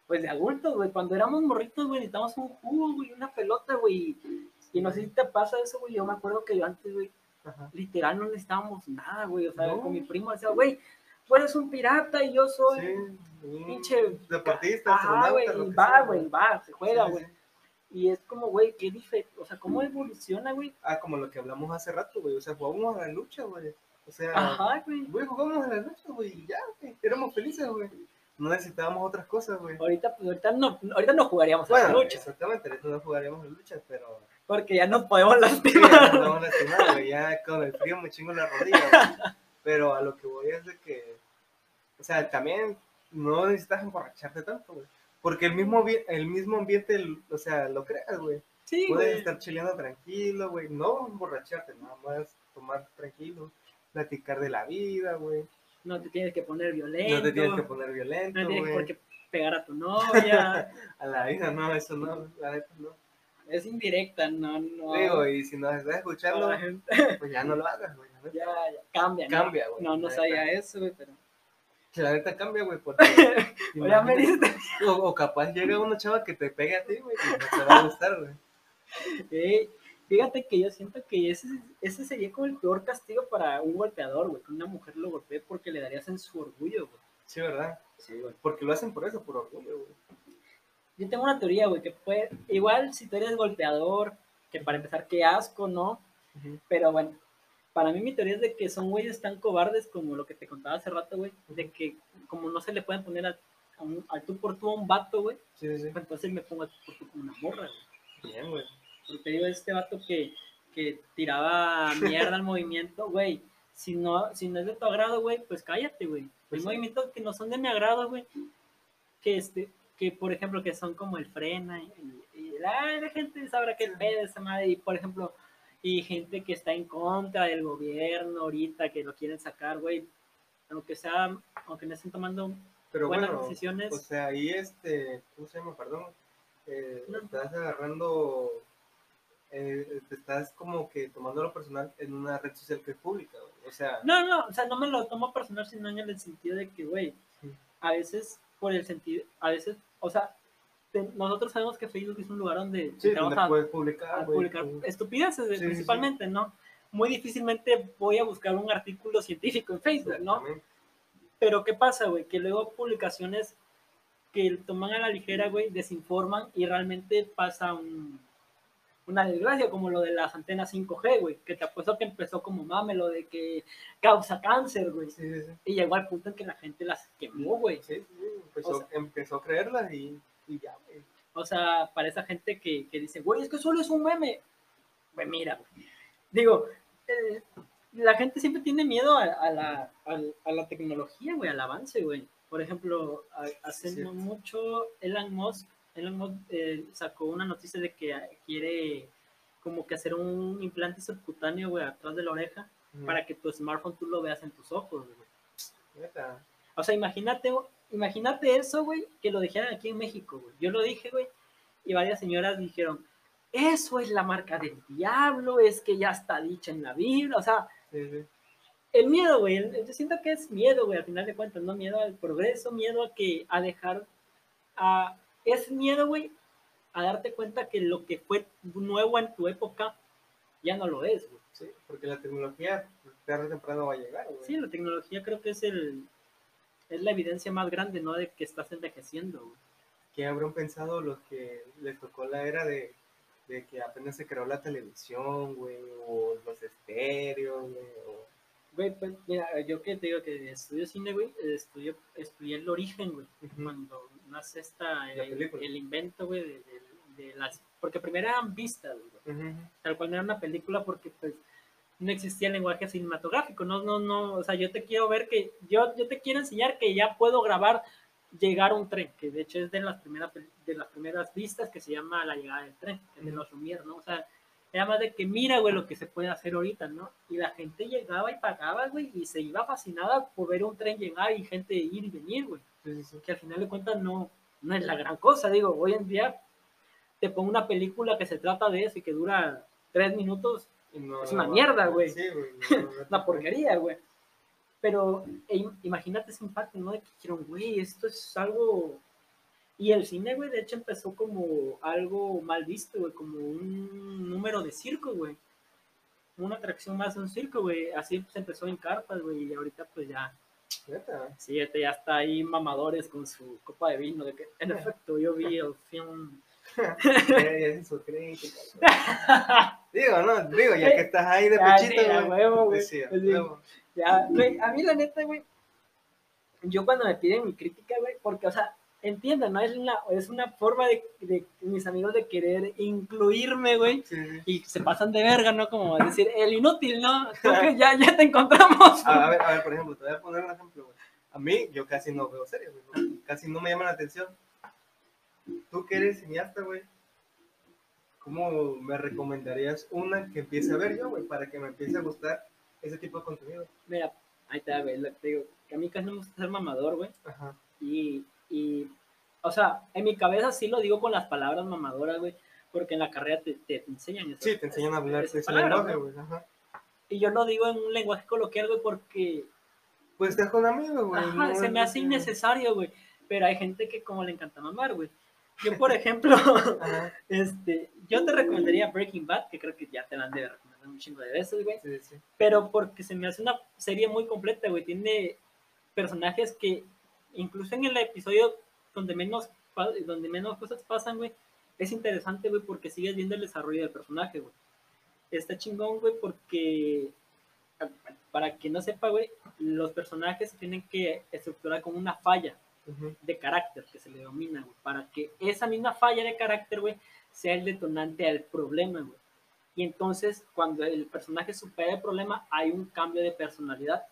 pues, de adultos, güey. Cuando éramos morritos, güey, necesitábamos un jugo, güey, una pelota, güey. Y no sé si te pasa eso, güey, yo me acuerdo que yo antes, güey, literal no necesitábamos nada, güey. O sea, No. con mi primo decía, güey, tú eres un pirata y yo soy... Sí, un pinche- deportista, Ajá, güey, va, güey, va, se juega, güey. sí. Y es como, güey, qué diferente, o sea, cómo evoluciona, güey. Ah, como lo que hablamos hace rato, güey. O sea, jugábamos a la lucha, güey. O sea, Ajá, güey. güey, jugábamos a la lucha, güey. y Ya, güey. Éramos felices, güey. No necesitábamos otras cosas, güey. Ahorita, pues, ahorita no, ahorita no jugaríamos a Bueno, la lucha, exactamente, ahorita no jugaríamos a la lucha, pero. porque ya nos podemos Sí, ya lastimar. nos a lastimar, güey. Ya con el frío me chingo la rodilla, güey. Pero a lo que voy es de que. O sea, también no necesitas emborracharte tanto, güey. Porque el mismo, el mismo ambiente, o sea, lo creas, güey. Sí, Puedes güey. estar chileando tranquilo, güey. No emborracharte, nada más tomar tranquilo. Platicar de la vida, güey. No te tienes que poner violento. No te tienes que poner violento, no tienes por güey. qué pegar a tu novia. A la vida, no, eso no, la neta no. es indirecta, no, no. Digo, y si nos estás escuchando, pues ya no lo hagas, güey. ya, ya, cambia, ¿no? Cambia, güey. No, no sabía eso, güey, pero. Que la neta cambia, güey, porque... Ya me imagínate, diste. o, o capaz llega una chava que te pegue a ti, güey, y no te va a gustar, güey. Ey, fíjate que yo siento que ese, ese sería como el peor castigo para un golpeador, güey. Que una mujer lo golpee porque le darías en su orgullo, güey. Sí, ¿verdad? Sí, güey. Porque lo hacen por eso, por orgullo, güey. Yo tengo una teoría, güey, que puede. Igual si tú eres golpeador, que para empezar, qué asco, ¿no? Pero bueno, para mí mi teoría es de que son güeyes tan cobardes como lo que te contaba hace rato, güey. De que como no se le pueden poner a, a un- tú por tú a un vato, güey. Sí, sí, sí. entonces me pongo a tú por tú como una morra, güey. Bien, güey. Porque te digo, este vato que, que tiraba mierda al movimiento, güey. Si no, si no es de tu agrado, güey, pues cállate, güey. Hay Pues sí. movimientos que no son de mi agrado, güey. Que este, que por ejemplo, que son como el frena y, y la, la gente sabrá que el pedo esa madre. Y por ejemplo, y gente que está en contra del gobierno ahorita, que lo quieren sacar, güey. Aunque sea, aunque no estén tomando Pero buenas bueno, decisiones. o sea, ahí este, ¿cómo se llama? Perdón. Eh, No. estás agarrando, eh, te estás como que tomando lo personal en una red social que es pública, güey. O sea, No, no, o sea, no me lo tomo personal, sino en el sentido de que, güey, a veces, por el sentido, a veces, o sea, nosotros sabemos que Facebook es un lugar donde sí, donde a, puedes publicar, a publicar tú- estupideces, Sí, sí, sí. principalmente, ¿no? Muy difícilmente voy a buscar un artículo científico en Facebook, ¿no? Pero ¿qué pasa, güey? Que luego publicaciones que toman a la ligera, güey, desinforman y realmente pasa un, una desgracia, como lo de las antenas 5G, güey, que te apuesto que empezó como mame, lo de que causa cáncer, güey. Y llegó al punto en que la gente las quemó, güey. Sí, sí, sí, Empezó, O sea- empezó a creerlas y, y ya, güey. O sea, para esa gente que, que dice, güey, es que solo es un meme. Güey, mira, güey. Digo, eh, la gente siempre tiene miedo a, a la, a la tecnología, güey, al avance, güey. Por ejemplo, hace no mucho Elon Musk, Elon Musk eh, sacó una noticia de que quiere como que hacer un implante subcutáneo, güey, atrás de la oreja, para que tu smartphone tú lo veas en tus ojos, güey. O sea, imagínate, imagínate eso, güey, que lo dijeran aquí en México, güey. Yo lo dije, güey, y varias señoras dijeron, eso es la marca del diablo, es que ya está dicha en la Biblia, o sea, el miedo, güey, yo siento que es miedo, güey, al final de cuentas, no miedo al progreso, miedo a que, a dejar, a, es miedo, güey, a darte cuenta que lo que fue nuevo en tu época ya no lo es, güey. Sí, porque la tecnología tarde o temprano va a llegar, güey. Sí, la tecnología creo que es el, es la evidencia más grande, ¿no? De que estás envejeciendo, güey. ¿Qué habrán pensado los que les tocó la era de, de que apenas se creó la televisión, güey, o los estéreos, güey, o... Güey, pues, mira, yo que te digo que estudio cine, güey, estudio, estudié el origen, güey, cuando nace esta, el, el, invento, güey, de, de, las... Porque primero eran vistas, güey, tal cual no era una película porque, pues, no existía el lenguaje cinematográfico, no, no, no, o sea, yo te quiero ver que, yo, yo te quiero enseñar que ya puedo grabar llegar a un tren, que de hecho es de las primeras, de las primeras vistas que se llama La llegada del tren, que es de los Lumière, ¿no? O sea, era más de que mira, güey, lo que se puede hacer ahorita, ¿no? Y la gente llegaba y pagaba, güey, y se iba fascinada por ver un tren llegar y gente ir y venir, güey. Que al final de cuentas no, no es la gran cosa, digo, hoy en día te pongo una película que se trata de eso y que dura tres minutos, es una mierda, güey. Sí, una porquería, güey. Pero e, imagínate ese impacto, ¿no? De que dijeron, güey, esto es algo... Y el cine, güey, de hecho empezó como algo mal visto, güey, como un número de circo, güey. Una atracción más de un circo, güey. Así se empezó en carpas, güey, y ahorita pues ya... Sí, este ya está ahí mamadores con su copa de vino. De que, en efecto, yo vi el film... digo, no, digo, ya que estás ahí de pechito, güey. Sí, ya, güey, a mí la neta, güey, yo cuando me piden mi crítica, güey, porque, o sea, entiendan, ¿no? Es una, es una forma de, de mis amigos de querer incluirme, güey, y se pasan de verga, ¿no? Como decir, el inútil, ¿no? ya, ya te encontramos. A, ver, a ver, por ejemplo, te voy a poner un ejemplo, güey. A mí, yo casi no veo series, güey, casi no me llama la atención. Tú que eres cineasta, güey, ¿cómo me recomendarías una que empiece a ver yo, güey, para que me empiece a gustar ese tipo de contenido. Mira, ahí te güey, te digo, que a mí casi no me gusta ser mamador, güey. Ajá. Y, y, o sea, en mi cabeza sí lo digo con las palabras mamadoras, güey, porque en la carrera te, te, enseñan eso. Sí, te enseñan a hablar ese lenguaje, güey. Ajá. Y yo lo digo en un lenguaje coloquial, güey, porque... Pues estás con amigos, güey. Ajá, se me hace innecesario, güey. Pero hay gente que como le encanta mamar, güey. Yo, por ejemplo, este, yo te recomendaría Breaking Bad, que creo que ya te la han de recomendar un chingo de veces, güey. Sí, sí. Pero porque se me hace una serie muy completa, güey. Tiene personajes que, incluso en el episodio donde menos, donde menos cosas pasan, güey, es interesante, güey, porque sigues viendo el desarrollo del personaje, güey. Está chingón, güey, porque, para quien no sepa, güey, los personajes tienen que estructurar como una falla de carácter que se le domina, güey, para que esa misma falla de carácter, güey, sea el detonante al problema, güey. Y entonces, cuando el personaje supera el problema, hay un cambio de personalidad.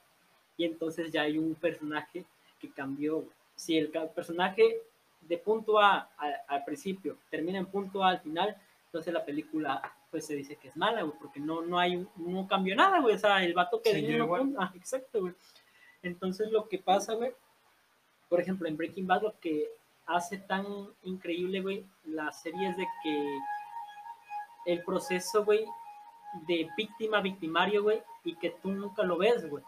Y entonces ya hay un personaje que cambió. Si el personaje de punto A al, principio termina en punto A al final, entonces la película pues se dice que es mala, güey, porque no, no hay, no cambió nada, güey. O sea, el vato que sí, ah, exacto, güey. Entonces lo que pasa, güey, por ejemplo, en Breaking Bad lo que hace tan increíble, güey, la serie es de que el proceso, güey, de víctima, victimario, güey, y que tú nunca lo ves, güey.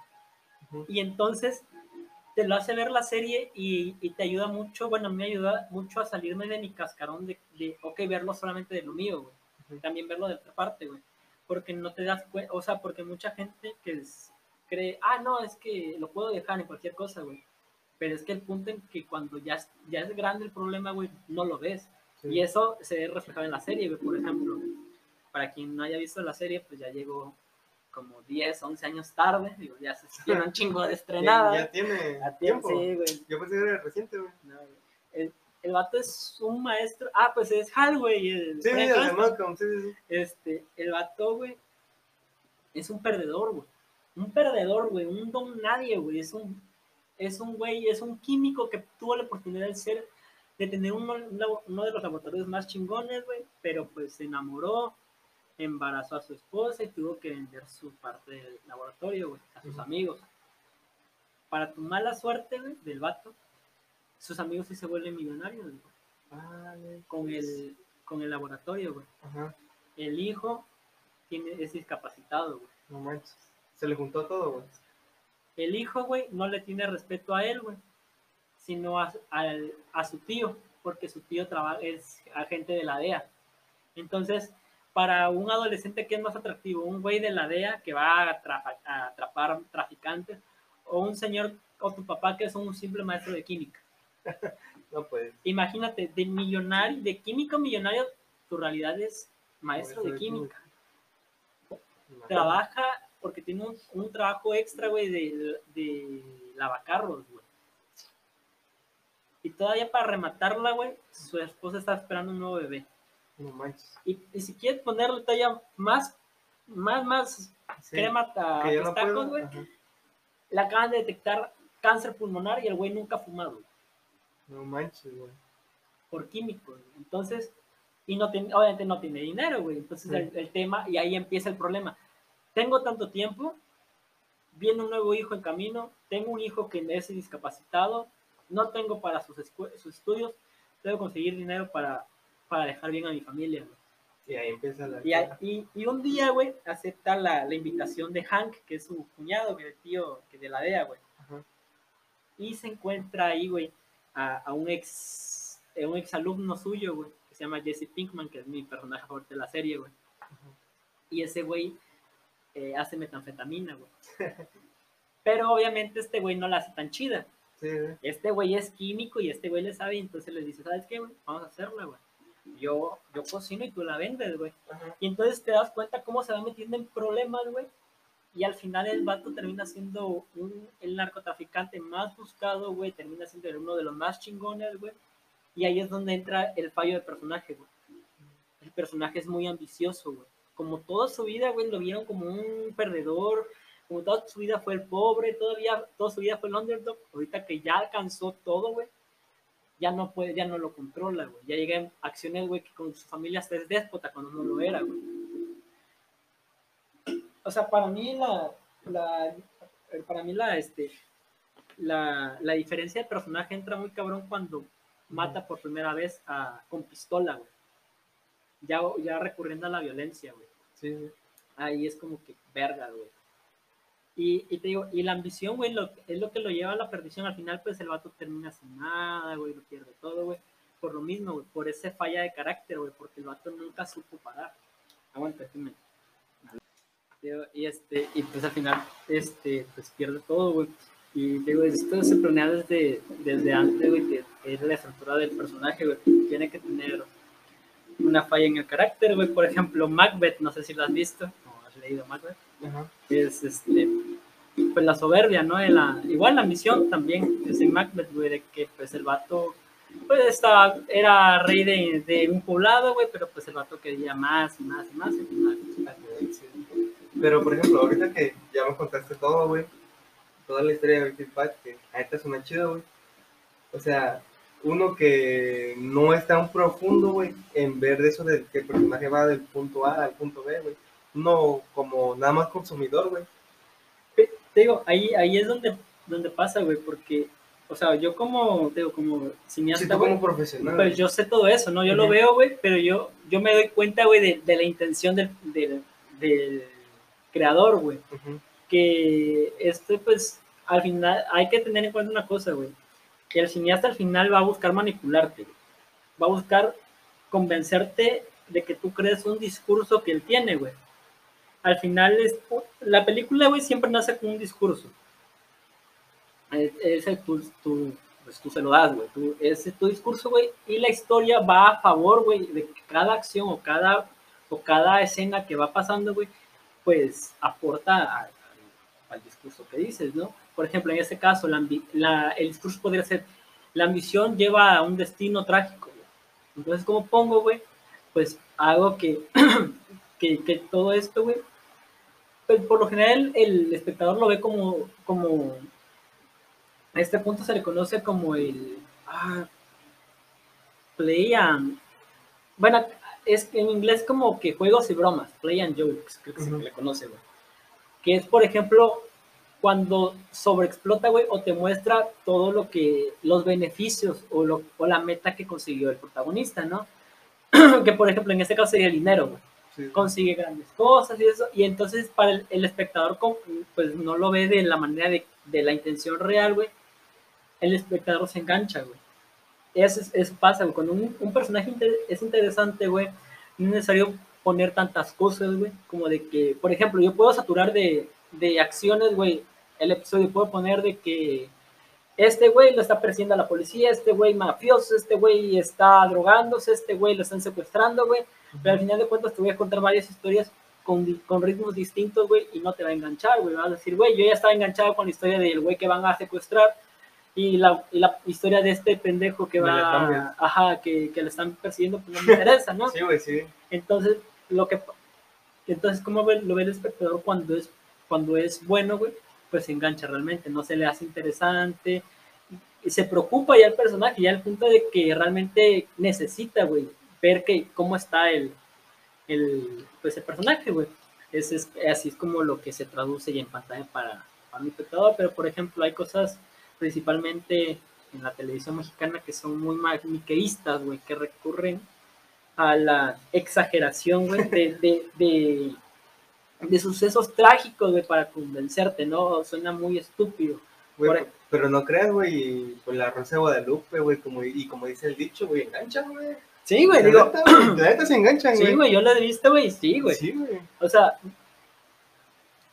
Y entonces te lo hace ver la serie y, te ayuda mucho, bueno, me ayuda mucho a salirme de mi cascarón de, de ok, verlo solamente de lo mío, güey. También verlo de otra parte, güey. Porque no te das cuenta, o sea, porque mucha gente que cree, ah, no, es que lo puedo dejar en cualquier cosa, güey. Pero es que el punto en que cuando ya, ya es grande el problema, güey, no lo ves. Y eso se ve reflejado en la serie, güey, por ejemplo. Para quien no haya visto la serie, pues ya llegó como 10, 11 años tarde. Digo, ya se tiene un chingo de estrenada. Ya, tiene tiempo. Sí, güey. Yo pensé que era reciente, güey. el, el vato es un maestro. Ah, pues es Hal, güey. El sí, el de Malcolm, sí, sí, sí. Este, el vato, güey, es un perdedor, güey. Un perdedor, güey. Un don nadie, güey. Es un es un güey, es un químico que tuvo la oportunidad de ser, de tener uno, uno de los laboratorios más chingones, güey, pero pues se enamoró, embarazó a su esposa y tuvo que vender su parte del laboratorio, güey, a sus amigos. para tu mala suerte, güey, del vato, sus amigos sí se vuelven millonarios, güey, Vale. con el, con el laboratorio, güey. Ajá. El hijo tiene, es discapacitado, güey. No manches. Se le juntó todo, güey. El hijo, güey, no le tiene respeto a él, güey, sino a, su tío, porque su tío trabaja, es agente de la DEA. Entonces, para un adolescente, ¿qué es más atractivo? ¿Un güey de la DEA que va a, a atrapar traficantes? ¿O un señor o tu papá que es un simple maestro de química? No, pues. Imagínate, de millonario, de químico millonario, tu realidad es maestro de química. Trabaja porque tiene un, un trabajo extra, güey, de, de lavacarros, güey. Y todavía para rematarla, güey, su esposa está esperando un nuevo bebé. No manches. Y, y si quieres ponerle todavía más, más, más Sí, crema a no tacos, güey, le acaban de detectar cáncer pulmonar y el güey nunca ha fumado, güey, No manches, güey. por químicos. güey. Entonces, y no tiene, obviamente no tiene dinero, güey. Entonces Sí. el, el tema, y ahí empieza el problema. Tengo tanto tiempo, viene un nuevo hijo en camino, tengo un hijo que es discapacitado, no tengo para sus, sus estudios, tengo que conseguir dinero para, para dejar bien a mi familia, güey. Y ahí empieza la. Y, a- y, y un día, güey, acepta la, la invitación de Hank, que es su cuñado, que es el tío que de la DEA, güey. Ajá. Y se encuentra ahí, güey, a, a un ex a un ex alumno suyo, güey, que se llama Jesse Pinkman, que es mi personaje favorito de la serie, güey. Y ese güey eh, hace metanfetamina, güey. Pero obviamente este güey no la hace tan chida. Sí. Este güey es químico y este güey le sabe, entonces le dice, ¿sabes qué, güey? Vamos a hacerla, güey. Yo, yo cocino y tú la vendes, güey. Ajá. Y entonces te das cuenta cómo se va metiendo en problemas, güey. Y al final el vato termina siendo un, el narcotraficante más buscado, güey. Termina siendo uno de los más chingones, güey. Y ahí es donde entra el fallo de personaje, güey. El personaje es muy ambicioso, güey. Como toda su vida, güey, lo vieron como un perdedor. Como toda su vida fue el pobre, todavía toda su vida fue el underdog. Ahorita que ya alcanzó todo, güey, ya no puede, ya no lo controla, güey. Ya llega en acciones, güey, que con su familia hasta es déspota cuando no lo era, güey. O sea, para mí la, la para mí la, este, la, la diferencia de personaje entra muy cabrón cuando mata por primera vez con pistola, güey. Ya, ya recurriendo a la violencia, güey. Sí, sí. Ahí es como que verga, güey. Y, y te digo, y la ambición, güey, lo, es lo que lo lleva a la perdición. Al final, pues el vato termina sin nada, güey, lo pierde todo, güey. Por lo mismo, güey, por esa falla de carácter, güey, porque el vato nunca supo parar. Aguanta, déjame. Digo, Y este, y pues al final, este, pues pierde todo, güey. Y digo, esto se planea desde, desde antes, güey, que es la estructura del personaje, güey. Tiene que tener una falla en el carácter, güey. Por ejemplo, Macbeth, no sé si lo has visto o has leído Macbeth Ajá. es este pues la soberbia, ¿no? De la, igual la misión también es en Macbeth, güey, de que pues el vato pues estaba, era rey de, de un poblado, güey, pero pues el vato quería más y más y más. y más. Pero, por ejemplo, ahorita que ya me contaste todo, güey, toda la historia de Breaking Bad, que ahorita suena chido, güey. O sea, uno que no es tan profundo, güey, en ver de eso de que el personaje va del punto A al punto B, güey. Uno como nada más consumidor, güey. Te digo, ahí, ahí es donde, donde pasa, güey, porque, o sea, yo como, te digo, como cineasta, tú güey, como profesional. pues yo sé todo eso, ¿no? Yo lo Ujú. veo, güey, pero yo, yo me doy cuenta, güey, de, de la intención del, del, del creador, güey. Ujú. que este pues al final hay que tener en cuenta una cosa, güey, que el cineasta al final va a buscar manipularte, va a buscar convencerte de que tú crees un discurso que él tiene, güey. Al final es la película, güey, siempre nace con un discurso. Es- Ese tú, tú, pues tú se lo das, güey. Ese es tu discurso, güey. Y la historia va a favor, güey, de que cada acción o cada, o cada escena que va pasando, güey, pues aporta a- al, discurso que dices, ¿no? Por ejemplo, en este caso, la el discurso podría ser, la ambición lleva a un destino trágico, güey. Entonces, ¿cómo pongo, güey? Pues hago que, que, que todo esto, güey, pues por lo general el espectador lo ve como, como, a este punto se le conoce como el, ah, play and, bueno, es en inglés como que juegos y bromas, play and jokes, creo que se Ujú. le conoce, güey. Que es, por ejemplo, cuando sobreexplota, güey, o te muestra todo lo que, los beneficios o, lo, o la meta que consiguió el protagonista, ¿no? que por ejemplo en este caso sería el dinero, güey. Sí. Consigue grandes cosas y eso, y entonces para el, el espectador, pues no lo ve de la manera de, de la intención real, güey. El espectador se engancha, güey. Eso, es- eso pasa, güey. Cuando un, un personaje inter- es interesante, güey, no es necesario poner tantas cosas, güey, como de que, por ejemplo, yo puedo saturar de, de acciones, güey, el episodio, puedo poner de que este güey lo está persiguiendo a la policía, este güey mafioso, este güey está drogándose, este güey lo están secuestrando, güey, pero al final de cuentas te voy a contar varias historias con, con ritmos distintos, güey, y no te va a enganchar, güey, vas a decir, güey, yo ya estaba enganchado con la historia del güey que van a secuestrar y la, y la historia de este pendejo que va, ajá, que, que le están persiguiendo, pues no me interesa, ¿no? Sí, güey, sí. Entonces, lo que entonces cómo lo ve el espectador cuando es cuando es bueno, güey, pues se engancha realmente, no se le hace interesante y se preocupa ya el personaje, ya al punto de que realmente necesita, güey, ver que cómo está el el pues el personaje, güey. Es, es- así es como lo que se traduce ya en pantalla para, para mi espectador, pero por ejemplo, hay cosas principalmente en la televisión mexicana que son muy maniqueístas, güey, que recurren a la exageración, güey, de, de, de, de sucesos trágicos, güey, para convencerte, ¿no? Suena muy estúpido. Güey, Por- pero no creas, güey, pues la Rosa de Guadalupe, güey, como, y como dice el dicho, güey, enganchan, güey. Sí, güey, La digo, la neta se enganchan, güey. sí, güey, yo lo he visto, güey, sí, güey. Sí, güey. O sea,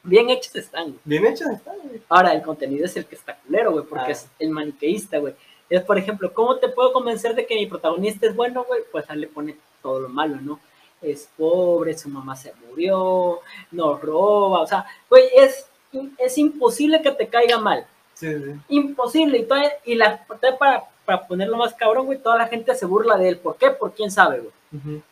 bien hechos están, güey. Bien hechas están, güey. Ahora, el contenido es el que está culero, güey, porque Ah. es el maniqueísta, güey. Es, por ejemplo, ¿cómo te puedo convencer de que mi protagonista es bueno, güey? Pues ahí le pone todo lo malo, ¿no? Es pobre, su mamá se murió, no roba, o sea, güey, es, es imposible que te caiga mal. Sí, sí. Imposible. Y, todavía- y la, para, para ponerlo más cabrón, güey, toda la gente se burla de él. ¿Por qué? Por quién sabe, güey. Ujú.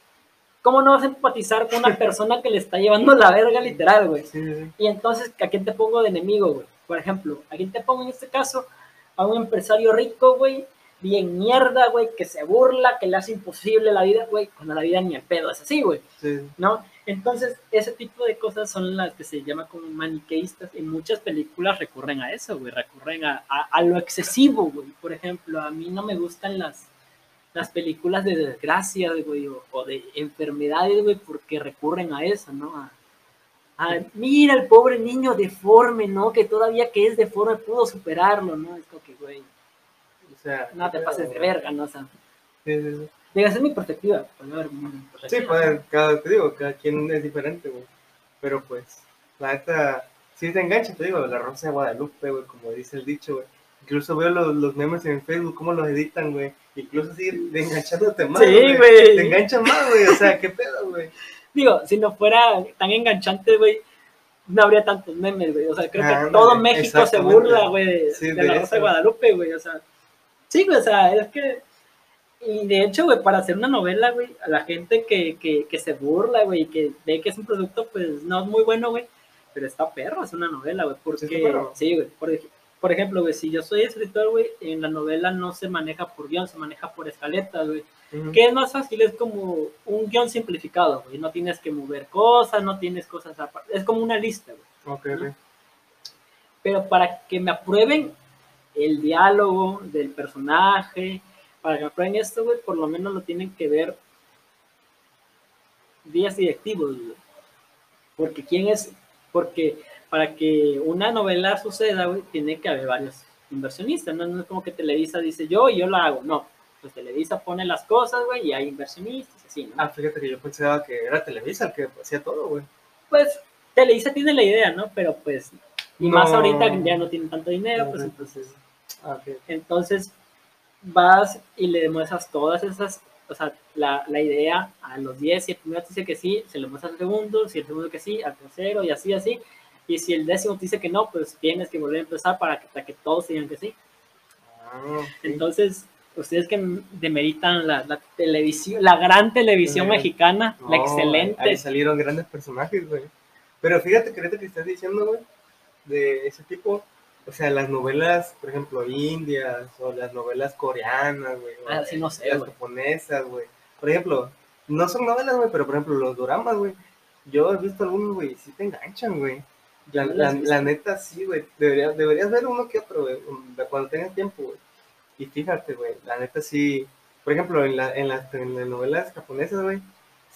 ¿Cómo no vas a empatizar con una persona que le está llevando la verga literal, güey? Sí, sí, sí. Y entonces, ¿a quién te pongo de enemigo, güey? Por ejemplo, ¿a quién te pongo en este caso? A un empresario rico, güey, bien mierda, güey, que se burla, que le hace imposible la vida, güey, cuando la vida ni el pedo es así, güey, Sí, ¿no? Entonces, ese tipo de cosas son las que se llama como maniqueístas y muchas películas recurren a eso, güey, recurren a, a, a lo excesivo, güey. Por ejemplo, a mí no me gustan las, las películas de desgracias, güey, o, o de enfermedades, güey, porque recurren a eso, ¿no? A, a, mira el pobre niño deforme, ¿no? Que todavía que es deforme pudo superarlo, ¿no? Es como que, güey, O sea, no te pases de verga, ¿no? O sea, Sí, sí, sí. diga, esa es mi perspectiva. puede haber mi Sí, perspectiva. pues, cada, te digo, cada quien es diferente, güey. Pero pues, la neta, sí te engancha, te digo, la Rosa de Guadalupe, güey, como dice el dicho, güey. Incluso veo los, los memes en Facebook, cómo los editan, güey. Incluso sigue de enganchándote más. Sí, güey. Te enganchan más, güey. O sea, qué pedo, güey. Digo, si no fuera tan enganchante, güey, no habría tantos memes, güey. O sea, creo que todo México se burla, güey, de, Sí, de de la Rosa de. Guadalupe, güey. O sea, sí, güey, o sea, es que. Y de hecho, güey, para hacer una novela, güey, a la gente que, que, que se burla, güey, y que ve que es un producto, pues no es muy bueno, güey, pero está perro, es una novela, güey, porque. Sí, perro. Sí, güey, por, por ejemplo, güey, si yo soy escritor, güey, en la novela no se maneja por guion, se maneja por escaletas, güey. Que es más fácil, es como un guion simplificado, güey. No tienes que mover cosas, no tienes cosas aparte. Es como una lista, güey. Ok, ok. Pero para que me aprueben el diálogo del personaje, para que me aprueben esto, güey, por lo menos lo tienen que ver días directivos, güey. Porque quién es, porque para que una novela suceda, güey, tiene que haber varios inversionistas, ¿no? No es como que Televisa dice yo y yo la hago, no. Pues Televisa pone las cosas, güey, y hay inversionistas, así, ¿no? Ah, fíjate que yo pensaba que era Televisa el que hacía todo, güey. pues Televisa tiene la idea, ¿no? Pero pues, y más ahorita ya no tienen tanto dinero, pues entonces, Ah, ok. entonces vas y le demuestras todas esas, o sea, la, la idea a los 10, si el primero te dice que sí, se lo muestras al segundo, si el segundo que sí, al tercero y así, así, y si el décimo te dice que no, pues tienes que volver a empezar para que, para que todos digan que sí. Ah. Entonces, ustedes que demeritan la, la televisión, la gran televisión Sí. mexicana, la excelente. Ahí salieron grandes personajes, güey. Pero fíjate que ahorita que estás diciendo, güey, de ese tipo, o sea, las novelas, por ejemplo, indias, o las novelas coreanas, güey, Ah, sí, no sé, las japonesas, güey. Por ejemplo, no son novelas, güey, pero por ejemplo, los doramas, güey. Yo he visto algunos, güey, y sí te enganchan, güey. La, la, la neta, sí, güey. Deberías, deberías ver uno que otro, güey, cuando tengas tiempo, güey. Y fíjate, güey, la neta sí. Por ejemplo, en, la, en, las, en las novelas japonesas, güey,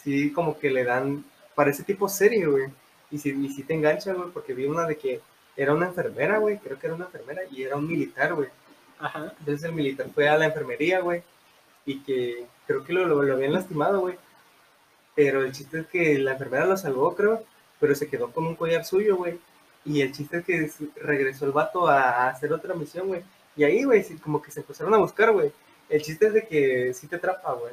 sí como que le dan, parece tipo serie, güey. Y sí, y sí te engancha, güey, porque vi una de que era una enfermera, güey, creo que era una enfermera, y era un militar, güey. Ajá. Entonces el militar fue a la enfermería, güey, y que creo que lo, lo, lo habían lastimado, güey. Pero el chiste es que la enfermera lo salvó, creo, pero se quedó con un collar suyo, güey. Y el chiste es que regresó el vato a, hacer otra misión, güey. Y ahí, güey, como que se empezaron a buscar, güey. El chiste es de que sí te atrapa, güey.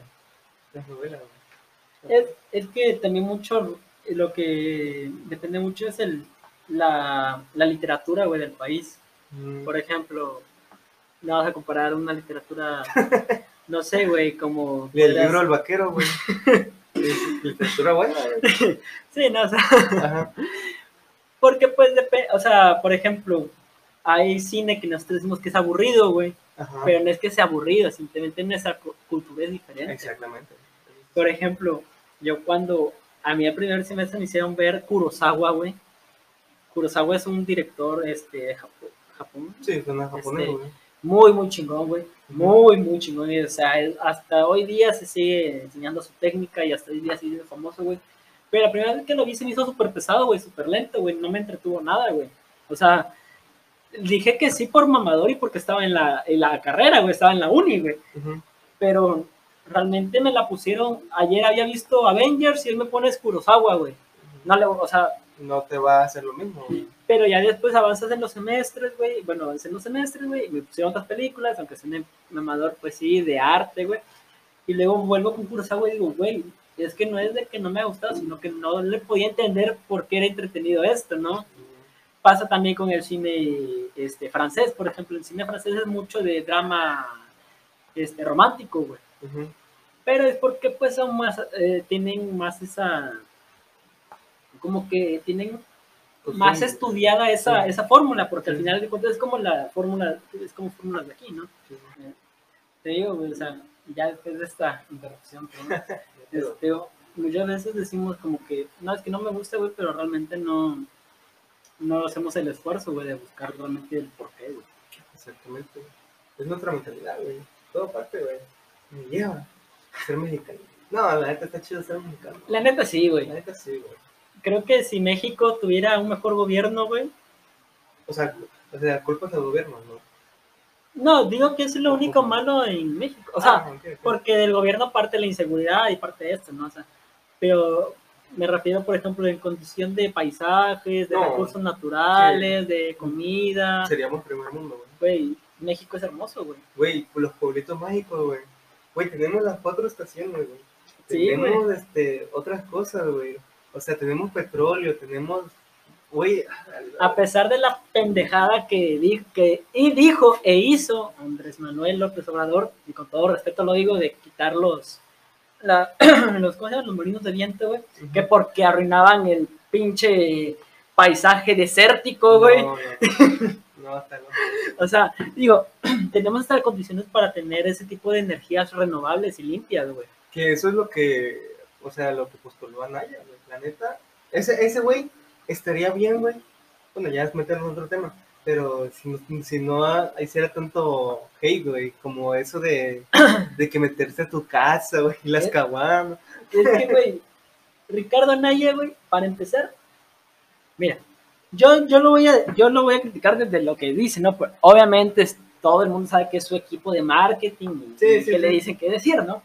La novela, güey. Es, es que también mucho, lo que depende mucho es el, la, la literatura, güey, del país. Mm, Por ejemplo, no vas a comparar una literatura, no sé, güey, como... el libro El Vaquero, güey. Es literatura buena. Sí, no, o sea, Ajá. porque pues, depe- o sea, por ejemplo, hay cine que nosotros decimos que es aburrido, güey, Ajá. pero no es que sea aburrido, simplemente nuestra cu- cultura es diferente. Exactamente. Por ejemplo, yo cuando a mí el primer semestre me hicieron ver Kurosawa, güey. Kurosawa es un director este, Japón, Sí, suena japonés, Este, güey. muy, muy chingón, güey. Muy, muy chingón. y, o sea, hasta hoy día se sigue enseñando su técnica y hasta hoy día sigue famoso, güey. Pero la primera vez que lo vi se me hizo súper pesado, güey, súper lento, güey. No me entretuvo nada, güey. O sea, dije que sí por mamador y porque estaba en la, en la carrera, güey. Estaba en la uni, güey. Pero realmente me la pusieron. Ayer había visto Avengers y él me pone Kurosawa, güey. No le, o sea, No te va a hacer lo mismo, güey. Pero ya después avanzas en los semestres, güey. Bueno, avancé en los semestres, güey. y Me pusieron otras películas, aunque sea un mamador, pues sí, de arte, güey. Y luego vuelvo con Kurosawa y digo, güey, es que no es de que no me ha gustado, sino que no le podía entender por qué era entretenido esto, ¿no? Pasa también con el cine este, francés, por ejemplo. El cine francés es mucho de drama este, romántico, güey. Pero es porque, pues, son más, eh, tienen más esa. Como que tienen Pues más estudiada esa, sí. esa fórmula, porque al final de cuentas es como la fórmula, es como fórmulas de aquí, ¿no? Sí. Te digo, güey, o sea, ya después de esta interrupción, este, muchas veces decimos como que, no, es que no me gusta, güey, pero realmente no, no hacemos el esfuerzo, güey, de buscar realmente el porqué, güey. Exactamente. Es nuestra mentalidad, güey. Todo parte, güey. Me lleva a ser mexicano. No, la neta está chido ser mexicano. La neta sí, güey. La neta sí, güey. Creo que si México tuviera un mejor gobierno, güey, O sea, o sea, culpas al gobierno, ¿no? no, digo que es lo único malo en México, o sea, Ah, porque del gobierno parte la inseguridad y parte de esto, ¿no? O sea, pero me refiero, por ejemplo, en condición de paisajes, de No. recursos naturales, de comida. Seríamos primer mundo, güey. Güey, México es hermoso, güey. Güey, los pueblitos mágicos, güey. Güey, tenemos las cuatro estaciones, güey. Sí, tenemos este, otras cosas, güey. O sea, tenemos petróleo, tenemos. Güey, A pesar de la pendejada que, di- que y dijo e hizo Andrés Manuel López Obrador, y con todo respeto lo digo, de quitar los, la- los, ¿cómo se llaman? los molinos de viento, güey, que porque arruinaban el pinche paisaje desértico, güey. No, no, no, hasta no. O sea, digo, tenemos estas condiciones para tener ese tipo de energías renovables y limpias, güey. Que eso es lo que, o sea, lo que postuló Anaya, güey. La neta, ese, ese güey estaría bien, güey. Bueno, ya es meternos en otro tema. Pero si no, si no hiciera tanto hate, güey, como eso de, de que meterse a tu casa, güey, y las ¿Eh? caguamas. Es que, güey, Ricardo Anaya, güey, para empezar, mira, yo, yo, lo voy a, yo lo voy a criticar desde lo que dice, ¿no? Pues, obviamente todo el mundo sabe que es su equipo de marketing y, Sí, y sí, que le dicen qué decir, ¿no?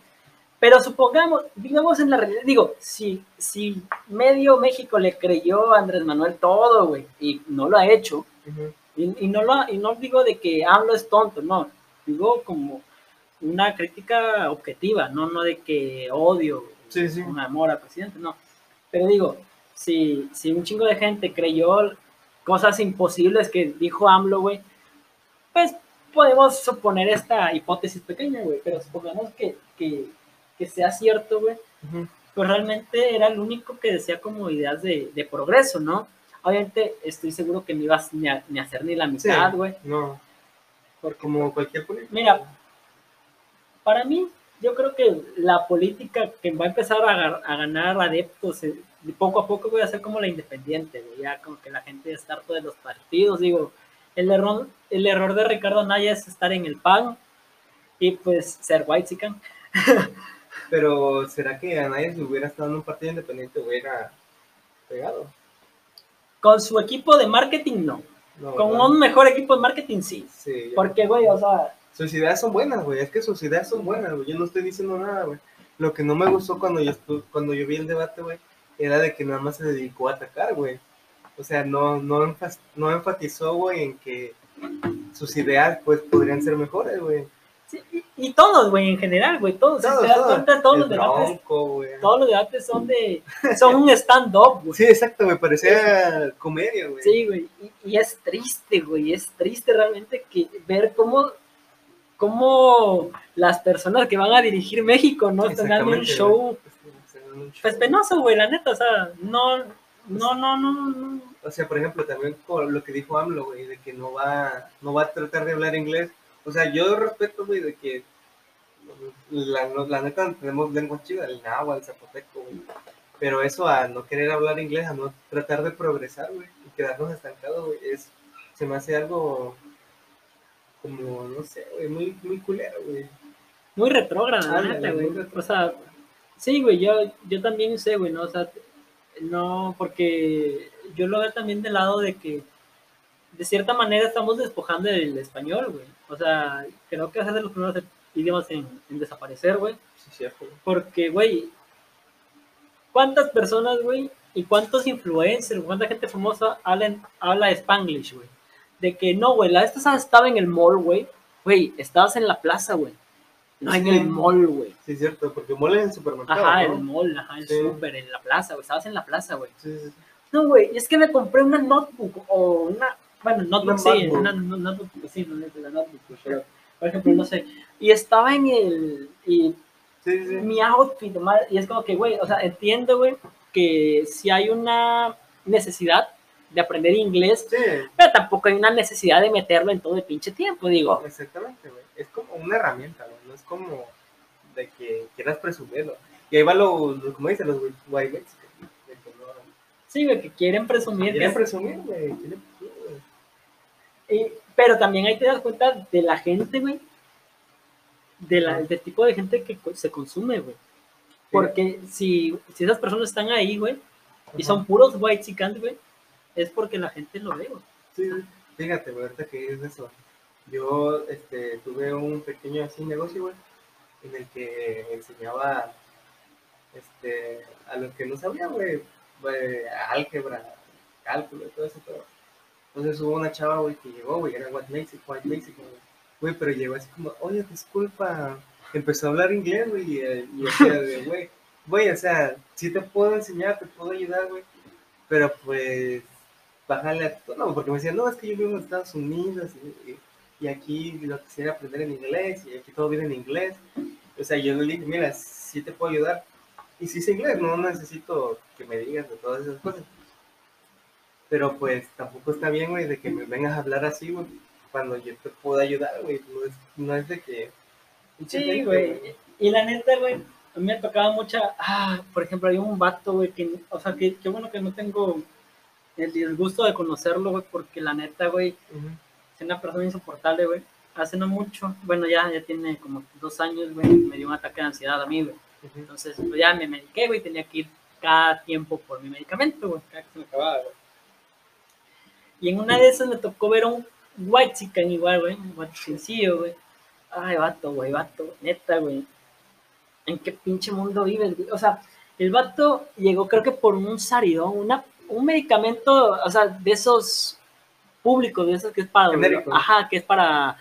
Pero supongamos, digamos en la realidad, digo, si, si medio México le creyó a Andrés Manuel todo, güey, y no lo ha hecho, y, y no lo, y no digo de que AMLO es tonto, no. Digo como una crítica objetiva, no, no de que odio, Sí, sí. un amor al presidente, no. Pero digo, si, si un chingo de gente creyó cosas imposibles que dijo AMLO, güey, pues podemos suponer esta hipótesis pequeña, güey, pero supongamos que, que, que sea cierto, güey, pues realmente era el único que decía como ideas de, de progreso, ¿no? Obviamente estoy seguro que no ibas ni a, ni a hacer ni la mitad, güey. no, porque, como cualquier político. Mira, para mí, yo creo que la política que va a empezar a, a ganar adeptos eh, poco a poco voy a ser como la independiente, güey. Ya como que la gente está harto de los partidos. Digo, el error, el error de Ricardo Anaya es estar en el PAN y pues ser white chican. Pero, ¿será que Anaya si hubiera estado en un partido independiente hubiera pegado? Con su equipo de marketing, no. No, Con un mejor equipo de marketing, sí. Porque, güey, o sea, Sus ideas son buenas, güey. Es que sus ideas son buenas, güey. Yo no estoy diciendo nada, güey. Lo que no me gustó cuando yo, estu- cuando yo vi el debate, güey, era de que nada más se dedicó a atacar, güey. O sea, no, no, no enfatizó, güey, en que sus ideas, pues, podrían ser mejores, güey. Sí, y, y todos, güey, en general, güey, todos. si Todos, te das todos. cuenta, todos El los debates, Bronco, todos los debates son de, son un stand-up, güey. Sí, exacto, güey. Parecía comedia, güey. Sí, güey, y, y es triste, güey, es triste realmente que ver cómo, cómo las personas que van a dirigir México, ¿no? Están dando un show, pues penoso, güey, la neta, o sea, no, no, no, no, no. O sea, por ejemplo, también por lo que dijo AMLO, güey, de que no va, no va a tratar de hablar inglés. O sea, yo respeto, güey, de que la, la neta tenemos lengua chida, el náhuatl, el zapoteco, güey. Pero eso a no querer hablar inglés, a no tratar de progresar, güey, y quedarnos estancados, güey, es, se me hace algo como, no sé, güey, muy, muy culero, güey. Muy retrógrada, Ándale, neta, güey. O sea, sí, güey, yo, yo también sé, güey, ¿no? O sea, no, porque yo lo veo también del lado de que de cierta manera estamos despojando el español, güey. O sea, creo que es de los primeros idiomas en, en desaparecer, güey. Sí, cierto. Porque, güey, ¿cuántas personas, güey? Y cuántos influencers, cuánta gente famosa hablan, habla Spanglish, güey. De que no, güey, la pasada estaba en el mall, güey. Güey, estabas en la plaza, güey. No en Sí. el mall, güey. Sí, cierto, porque mole en el supermercado, Ajá, ¿no? el mall, ajá, el Sí. súper, en la plaza, güey. Estabas en la plaza, güey. Sí, sí, sí. No, güey, es que me compré una notebook o una. Bueno, notebook Una sí, una, no- notebook, pues sí, no es la notebook, pero, por ejemplo, no sé. Y estaba en el. Y Sí, sí. mi outfit, y es como que, güey, o sea, entiendo, güey, que si hay una necesidad de aprender inglés, Sí, pero tampoco hay una necesidad de meterlo en todo el pinche tiempo, digo. exactamente, güey. Es como una herramienta, güey. No es como de que quieras presumirlo. Y ahí va lo, lo como dicen los white Sí, güey, que quieren presumir. Quieren presumir, güey. Quieren y- pero también ahí te das cuenta de la gente, güey, de la, del tipo de gente que se consume, güey. Porque si, si esas personas están ahí, güey, y son puros white chicans, güey, es porque la gente lo ve, güey. Sí. Fíjate, güey, ahorita que es eso. Yo este, tuve un pequeño así negocio, güey, en el que enseñaba este, a los que no sabían, güey, güey, álgebra, cálculo y todo eso, todo. Entonces hubo una chava, güey, que llegó, güey, era White Mexico, White Mexico, güey. Pero llegó así como, oye, disculpa, empezó a hablar inglés, güey, y, eh, y decía, de, güey, güey, o sea, sí te puedo enseñar, te puedo ayudar, güey, pero pues, bájale a tu no, porque me decía, no, es que yo vivo en Estados Unidos y, y- aquí lo quisiera aprender en inglés y aquí todo viene en inglés. O sea, yo le dije, mira, sí te puedo ayudar. Y sí sé inglés, no necesito que me digas de todas esas cosas. Pero pues tampoco está bien, güey, de que me vengas a hablar así, güey, cuando yo te puedo ayudar, güey. No es, no es de que... Sí, güey. Y la neta, güey, a mí me tocaba mucha. Ah, por ejemplo, hay un vato, güey, que. O sea, que, qué bueno que no tengo el disgusto de conocerlo, güey, porque la neta, güey, es una persona insoportable, güey. Hace no mucho, bueno, ya, ya tiene como dos años, güey, me dio un ataque de ansiedad a mí, güey. Entonces, pues ya me mediqué, güey, tenía que ir cada tiempo por mi medicamento, güey, cada que se me acababa, güey. Y en una de esas me tocó ver a un white chicken igual, güey, un sencillo, güey. Ay, vato, güey, vato, neta, güey. ¿En qué pinche mundo vives, güey? O sea, el vato llegó, creo que por un saridón, una, un medicamento, o sea, de esos públicos, de esos que es para dolor, ajá, que es para,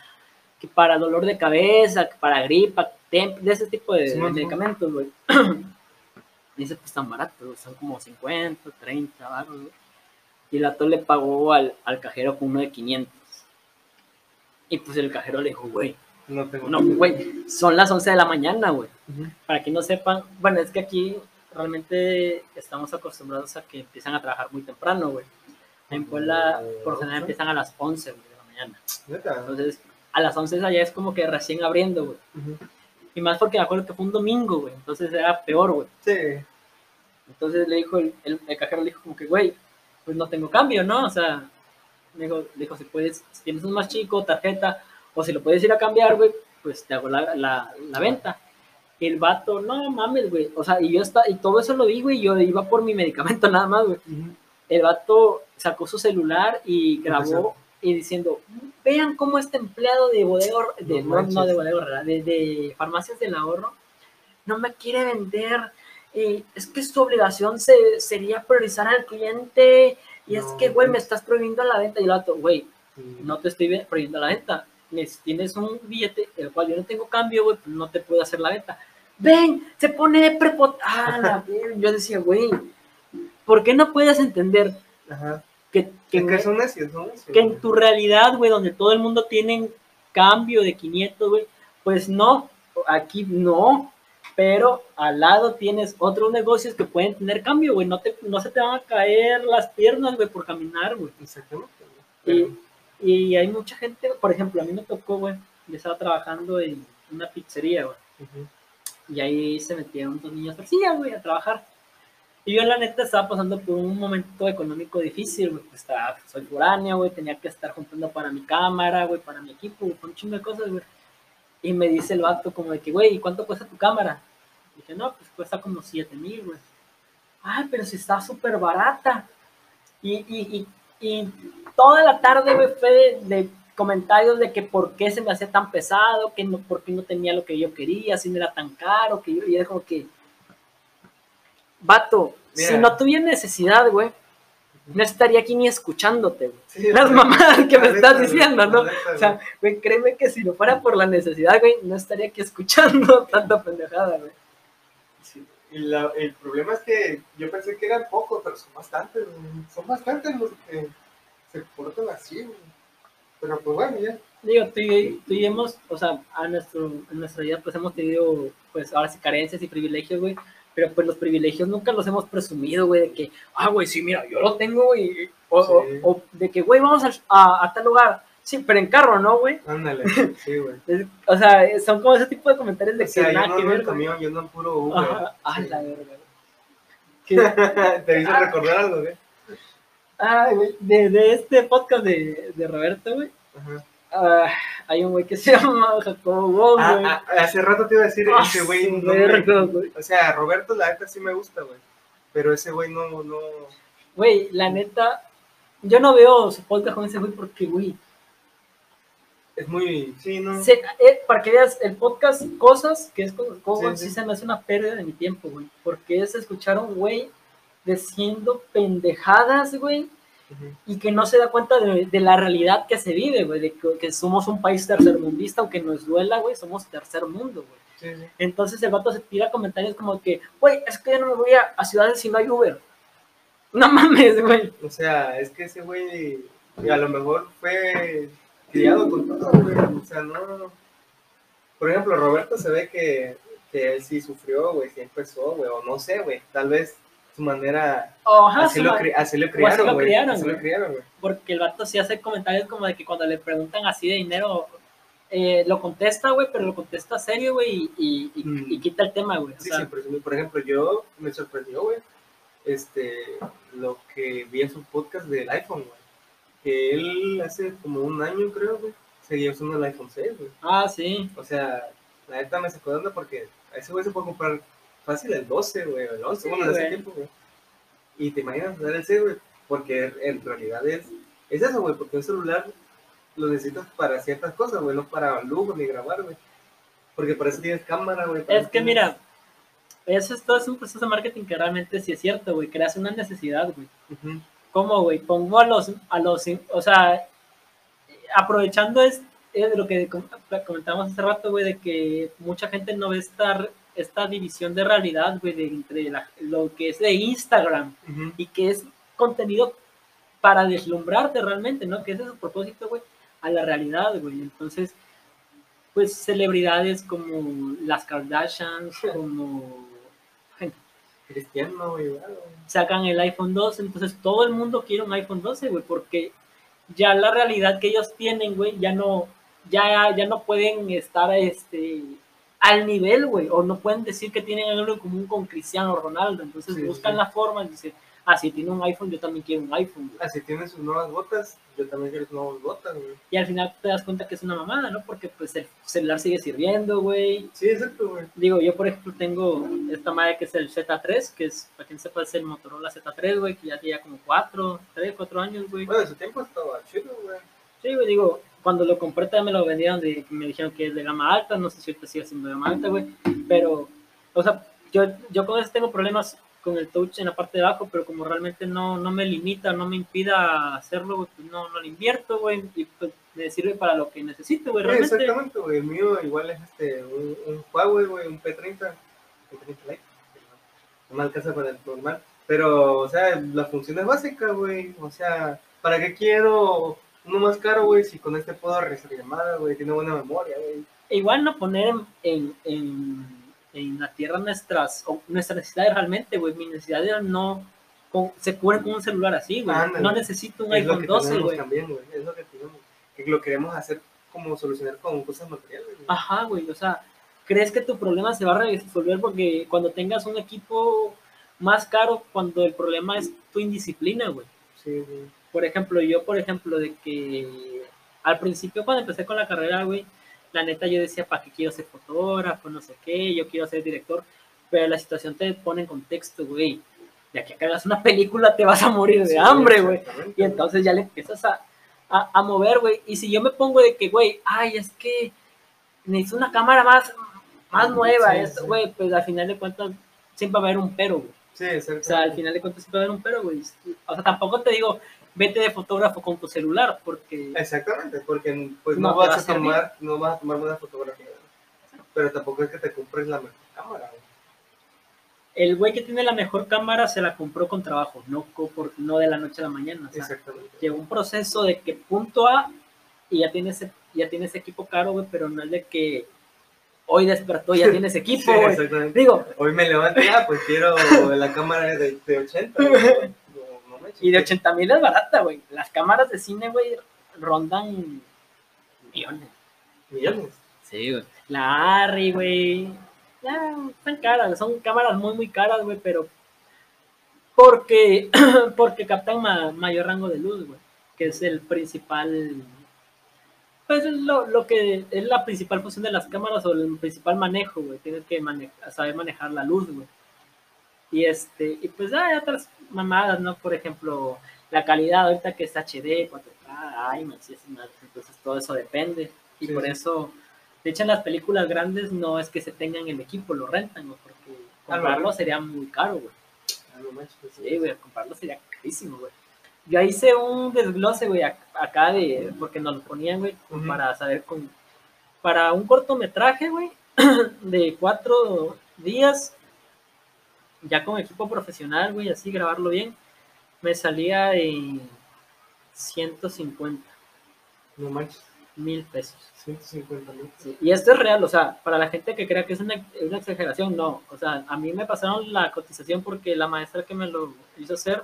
que para dolor de cabeza, que para gripa, de ese tipo de, medicamentos, güey. Dice, pues tan barato, son como 50, 30 baros, güey. Y el vato le pagó al, al cajero con uno de 500. Y pues el cajero le dijo, güey, No tengo... no, güey, son las 11 de la mañana, güey. Ujú. Para que no sepan, bueno, es que aquí realmente estamos acostumbrados a que empiezan a trabajar muy temprano, güey. En Puebla, por lo general, empiezan a las 11 güey, de la mañana. Neta. Entonces, a las 11 allá es como que recién abriendo, güey. Ujú. Y más porque me acuerdo que fue un domingo, güey. Entonces era peor, güey. Sí. Entonces le dijo, el, el, el cajero le dijo como que, güey, pues no tengo cambio, ¿no? O sea, me dijo, si puedes, si tienes un más chico, tarjeta, o si lo puedes ir a cambiar, güey, pues te hago la, la, la venta. El vato, no mames, güey. O sea, y yo está, y todo eso lo vi, güey, yo iba por mi medicamento nada más, güey. El vato sacó su celular y grabó y diciendo, vean cómo este empleado de bodega, de, No no, no de bodega, de, de farmacias del ahorro, no me quiere vender. Y es que su obligación se, sería priorizar al cliente. Y es que, güey, me estás prohibiendo la venta. Y el vato, güey, no te estoy prohibiendo la venta. Tienes un billete, el cual yo no tengo cambio, güey, pues no te puedo hacer la venta. Ven, se pone prepot... Ah. Yo decía, güey, ¿por qué no puedes entender Ajá. que, que, son necios, son necios. que en tu realidad, güey, donde todo el mundo tiene cambio de 500, güey, pues no, aquí no, pero al lado tienes otros negocios que pueden tener cambio, güey, no, te, no se te van a caer las piernas, güey, por caminar, güey. Exactamente. güey. Y, y hay mucha gente, por ejemplo, a mí me tocó, güey, yo estaba trabajando en una pizzería, güey, Ujú. y ahí se metieron dos niños fresilla, güey, a trabajar. Y yo, la neta, estaba pasando por un momento económico difícil, güey, pues estaba, soy foráneo, güey, tenía que estar juntando para mi cámara, güey, para mi equipo, güey, un chingo de cosas, güey. Y me dice el vato como de que, güey, ¿y cuánto cuesta tu cámara? Dije, no, pues cuesta como 7 mil, güey. Ay, pero si está súper barata. Y, y, y, y toda la tarde, güey, fue de, de comentarios de que por qué se me hacía tan pesado, que no, por qué no tenía lo que yo quería, si no era tan caro, que yo, y era como que, vato, si no tuviera necesidad, güey, no estaría aquí ni escuchándote, güey. Sí, Las la- mamadas que me estás diciendo, ¿no? O sea, güey, créeme que si no fuera por la necesidad, güey, no estaría aquí escuchando tanta pendejada, güey. Sí, Y la- el problema es que yo pensé que eran pocos, pero son bastantes, güey. Son bastantes los que se portan así, güey. Pero pues bueno, ya. Digo, tú y, tú y hemos, o sea, a nuestro, en nuestra vida, pues hemos tenido, pues ahora sí, carencias y privilegios, güey. Pero pues los privilegios nunca los hemos presumido, güey, de que, ah, güey, sí, mira, yo lo tengo, güey. O, o- Sí. o de que, güey, vamos a, a tal lugar. Sí, pero en carro, ¿no, güey? Ándale, sí, güey. O sea, son como ese tipo de comentarios de O sea, que yo nada no que ando ver. en güey. camión, yo ando en puro Uber. Ajá, a Sí. la verga. ¿Te hizo recordar algo, güey? Ay, güey, de, de este podcast de, de Roberto, güey. Ajá. Ah, hay un güey que se llama Jacobo Wong. Ah, ah, hace rato te iba a decir, ese güey no me- verga, güey. O sea, Roberto, la neta sí me gusta, güey. Pero ese güey no, no. Güey, la neta, yo no veo su podcast con ese güey porque, güey, Es muy. Sí, no. se- eh, para que veas el podcast Cosas, que es con Cobo, Sí, sí, sí. se me hace una pérdida de mi tiempo, güey. Porque es escuchar a un güey diciendo pendejadas, güey, Y que no se da cuenta de, de la realidad que se vive, güey, de que, que somos un país tercermundista, aunque nos duela, güey, somos tercer mundo, güey. Sí, sí. Entonces el vato se tira comentarios como que, güey, es que yo no me voy a, a ciudades si no hay Uber. No mames, güey. O sea, es que ese güey a lo mejor fue criado con todo, güey. O sea, no. Por ejemplo, Roberto se ve que, que él sí sufrió, güey, sí empezó, güey, o no sé, güey. Tal vez su manera. Ajá, así, su lo, ma- cri- así lo así criaron, lo güey. criaron, Así lo criaron, porque el vato sí hace comentarios como de que cuando le preguntan así de dinero, eh, lo contesta, güey, pero lo contesta serio, güey, y, y, Mm. y quita el tema, güey. Sí, sea, sí, por, ejemplo- por ejemplo, yo me sorprendió, güey, este, lo que vi en su podcast del iPhone, güey. Que él hace como un año, creo, güey, seguía usando el iPhone 6, güey. Ah, sí. O sea, la neta me sacó de onda porque a ese güey se puede comprar fácil el 12, güey, el 11, Sí, bueno, en ese güey. tiempo, güey. Y te imaginas usar el 6, güey, porque en realidad es, es eso, güey, porque un celular lo necesitas para ciertas cosas, güey, no para lujo ni grabar, güey. Porque para eso tienes cámara, güey. Es que tienes- mira, eso es todo es un proceso de marketing que realmente sí es cierto, güey. Creas una necesidad, güey. Ujú. ¿Cómo, güey? Pongo a los, a los, o sea, aprovechando es, es lo que com- comentábamos hace rato, güey, de que mucha gente no ve esta, esta división de realidad, güey, de entre la- lo que es de Instagram y que es contenido para deslumbrarte realmente, ¿no? Que ese es su propósito, güey, a la realidad, güey. Entonces, pues celebridades como las Kardashians, como Cristiano, güey. sacan el iPhone 12, entonces todo el mundo quiere un iPhone 12, güey, porque ya la realidad que ellos tienen, güey, ya no, ya, ya no pueden estar, este, al nivel, güey, o no pueden decir que tienen algo en común con Cristiano Ronaldo, entonces Sí, buscan sí. la forma y dicen, ah, si tiene un iPhone, yo también quiero un iPhone, güey. Ah, si tienes sus nuevas botas, yo también quiero sus nuevas botas, güey. Y al final te das cuenta que es una mamada, ¿no? Porque pues el celular sigue sirviendo, güey. Sí, exacto, güey. Digo, yo por ejemplo tengo esta madre que es el Z3, que es, para quien sepa, es el Motorola Z3, güey, que ya tiene como 4, 3, 4 años, güey. Bueno, en su tiempo estaba chido, güey. Sí, güey, digo, cuando lo compré también me lo vendieron, de, me dijeron que es de gama alta, no sé si ahorita sigue siendo de gama alta, güey, pero, o sea, yo, yo con eso tengo problemas con el touch en la parte de abajo, pero como realmente no, no me limita, no me impida hacerlo, güey, pues no, no lo invierto, güey, y pues me sirve para lo que necesito, güey, Sí, realmente. exactamente, güey. El mío igual es este, un, un Huawei, güey, un P30. P30 Lite. No me alcanza para el normal. Pero, o sea, la función es básica, güey. O sea, ¿para qué quiero uno más caro, güey? Si con este puedo realizar llamadas, güey. Tiene buena memoria, güey. E igual no poner en, en, en, la tierra nuestras, nuestras necesidades realmente, güey, mis necesidades no con- se cubren con un celular así, güey, no necesito un Es iPhone que 12, tenemos güey. también, güey. Es lo que tenemos. Que lo queremos hacer como solucionar con cosas materiales, güey. Ajá, güey, o sea, ¿crees que tu problema se va a resolver porque cuando tengas un equipo más caro, cuando el problema es tu indisciplina, güey? Sí, güey. Por ejemplo, yo, por ejemplo, de que al principio cuando empecé con la carrera, güey, la neta yo decía, ¿para qué quiero ser fotógrafo? No sé qué, yo quiero ser director, pero la situación te pone en contexto, güey. De aquí a que hagas una película te vas a morir de Sí, hambre, güey. Y entonces ya le empiezas a, a, a mover, güey. Y si yo me pongo de que, güey, ay, es que necesito una cámara más, más nueva, esto, sí. güey, pues al final de cuentas siempre va a haber un pero, güey. Sí, exacto. O sea, al final de cuentas siempre va a haber un pero, güey. O sea, tampoco te digo, vete de fotógrafo con tu celular, porque... Exactamente, porque pues No vas va a tomar, no vas a tomar buena fotografía. Pero tampoco es que te compres la mejor cámara. güey. El güey que tiene la mejor cámara se la compró con trabajo, no, por, no de la noche a la mañana. O sea, Exactamente. lleva un proceso de que punto A y ya tienes, ya tienes equipo caro, güey, pero no es de que hoy despertó ya tienes Sí, equipo, exactamente. Digo, Hoy me levanté, ah, pues quiero la cámara de, de 80. güey. Y de chingues. 80 mil es barata, güey. Las cámaras de cine, güey, rondan millones. Millones. Sí, güey. La Arri, güey. Ya, están caras, son cámaras muy, muy caras, güey, pero porque, porque captan ma- mayor rango de luz, güey, que es el principal, pues es lo, lo que es la principal función de las cámaras o el principal manejo, güey, tienes que mane- saber manejar la luz, güey. Y este, y pues hay otras mamadas, ¿no? Por ejemplo, la calidad ahorita que es HD, 4K, ay, no sé, entonces todo eso depende. Y Sí, por eso, de hecho, en las películas grandes no es que se tengan el equipo, lo rentan, güey, porque Ah, lo comprarlo sería muy caro, güey. Ah, no pues, Sí, güey, comprarlo sería carísimo, güey. Yo hice un desglose, güey, ac- acá de, porque nos lo ponían, güey, para saber con, para un cortometraje, güey, de cuatro días, ya con equipo profesional, güey, así grabarlo bien, me salía en 150 No manches, mil pesos. 150 mil. Sí, Y esto es real, o sea, para la gente que crea que es una, una exageración, no. O sea, a mí me pasaron la cotización porque la maestra que me lo hizo hacer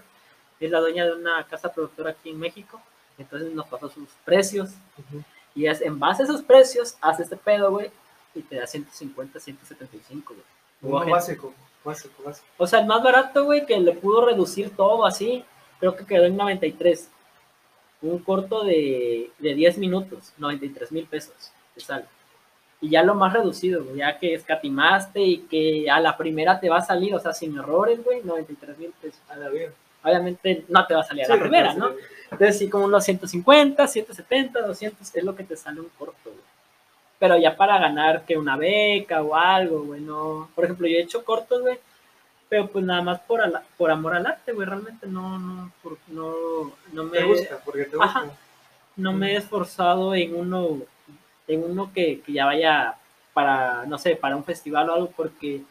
es la dueña de una casa productora aquí en México. Entonces nos pasó sus precios. Y es, en base a esos precios, hace este pedo, güey, y te da 150, 175, güey. Uno básico, básico, básico. O sea, el más barato, güey, que le pudo reducir todo así, creo que quedó en 93. Un corto de, de 10 minutos, 93 mil pesos, te sale. Y ya lo más reducido, güey, ya que escatimaste y que a la primera te va a salir, o sea, sin errores, güey, 93 mil pesos. A la vida. Obviamente no te va a salir a Sí, la primera, ¿no? Entonces, sí, como unos 150, 170, 200 es lo que te sale un corto, güey. Pero ya para ganar que una beca o algo, güey, no. Por ejemplo, yo he hecho cortos, güey, pero pues nada más por, ala- por amor al arte, güey, realmente no, no, por- no, no me, Te gusta, porque te gusta. Ajá. no me he esforzado en uno, en uno que, que ya vaya para, no sé, para un festival o algo, porque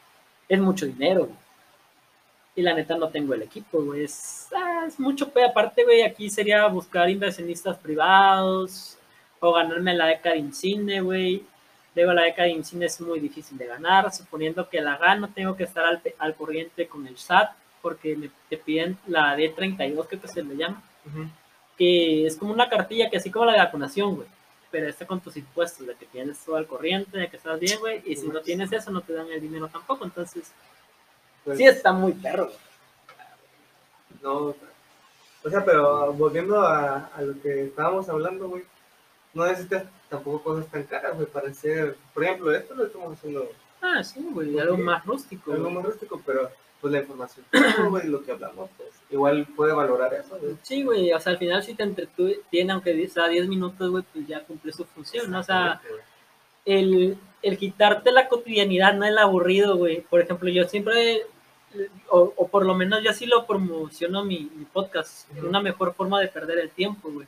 es mucho dinero, güey. Y la neta no tengo el equipo, güey. Es, ah, es mucho pe. Aparte, güey, aquí sería buscar inversionistas privados o ganarme la beca de Incine, güey. Luego la beca de Incine es muy difícil de ganar. Suponiendo que la gano, tengo que estar al, al corriente con el SAT porque me, te piden la D32, creo que se le llama que es como una cartilla que así como la de vacunación, güey. pero este con tus impuestos, de que tienes todo al corriente, de que estás bien, güey, y si no tienes eso, no te dan el dinero tampoco, entonces, Pues, sí está muy perro, güey. No, o sea, pero volviendo a, a lo que estábamos hablando, güey, no necesitas tampoco cosas tan caras, güey, para hacer, por ejemplo, esto lo estamos haciendo Ah, sí, güey, algo más rústico, algo güey. más rústico, pero pues la información, güey, lo que hablamos, pues igual puede valorar eso, güey. Sí, güey, o sea, al final si te entretiene, aunque sea 10 minutos, güey, pues ya cumple su función, ¿no? O sea, el, el quitarte la cotidianidad, no el aburrido, güey. Por ejemplo, yo siempre, o, o por lo menos yo así lo promociono mi, mi podcast, una mejor forma de perder el tiempo, güey.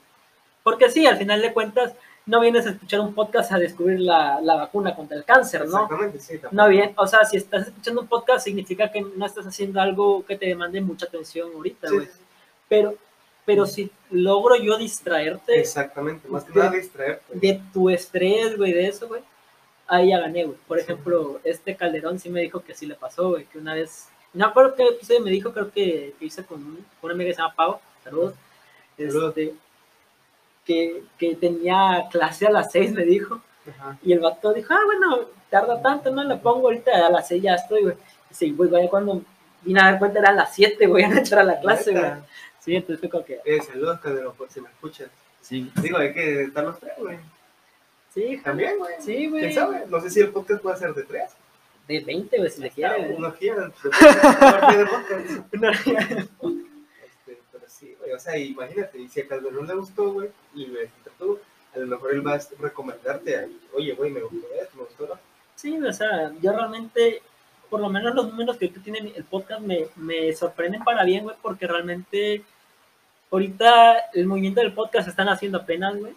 Porque sí, al final de cuentas, no vienes a escuchar un podcast a descubrir la, la vacuna contra el cáncer, ¿no? Exactamente, sí. tampoco. No bien, o sea, si estás escuchando un podcast significa que no estás haciendo algo que te demande mucha atención ahorita, Sí, güey. sí, sí. Pero, pero si logro yo distraerte Exactamente, más que De- nada distraerte. de tu estrés, güey, de eso, güey, ahí ya gané, güey. Por ejemplo, este Calderón sí me dijo que sí le pasó, güey, que una vez, no acuerdo qué episodio me dijo, creo que, que hice con, un- con una amiga que se llama Pau, saludos, Saludos. este, que, que tenía clase a las seis, me dijo, Ajá. y el vato dijo, ah, bueno, tarda tanto, no la pongo ahorita a las seis ya estoy, güey. Y sí, güey, güey, cuando vine a dar cuenta eran las siete, güey, a entrar a la clase, güey. Sí, entonces fue como que, Eh, saludos, Calderón, por si me escuchas. sí, Digo, hay que estar los tres, güey. sí, También, güey. Sí, güey. ¿Quién sabe? No sé si el podcast puede ser de tres. De 20, güey, si le quiere. güey. Uno parte de podcast. Güey, o sea, imagínate, y si a Calderón le gustó, güey, y dijiste tú, a lo mejor él va a recomendarte, a, oye, güey, me gustó esto, me gustó lo Sí, o sea, yo realmente, por lo menos los números que ahorita tiene el podcast me, me sorprenden para bien, güey, porque realmente ahorita el movimiento del podcast se están haciendo apenas, güey.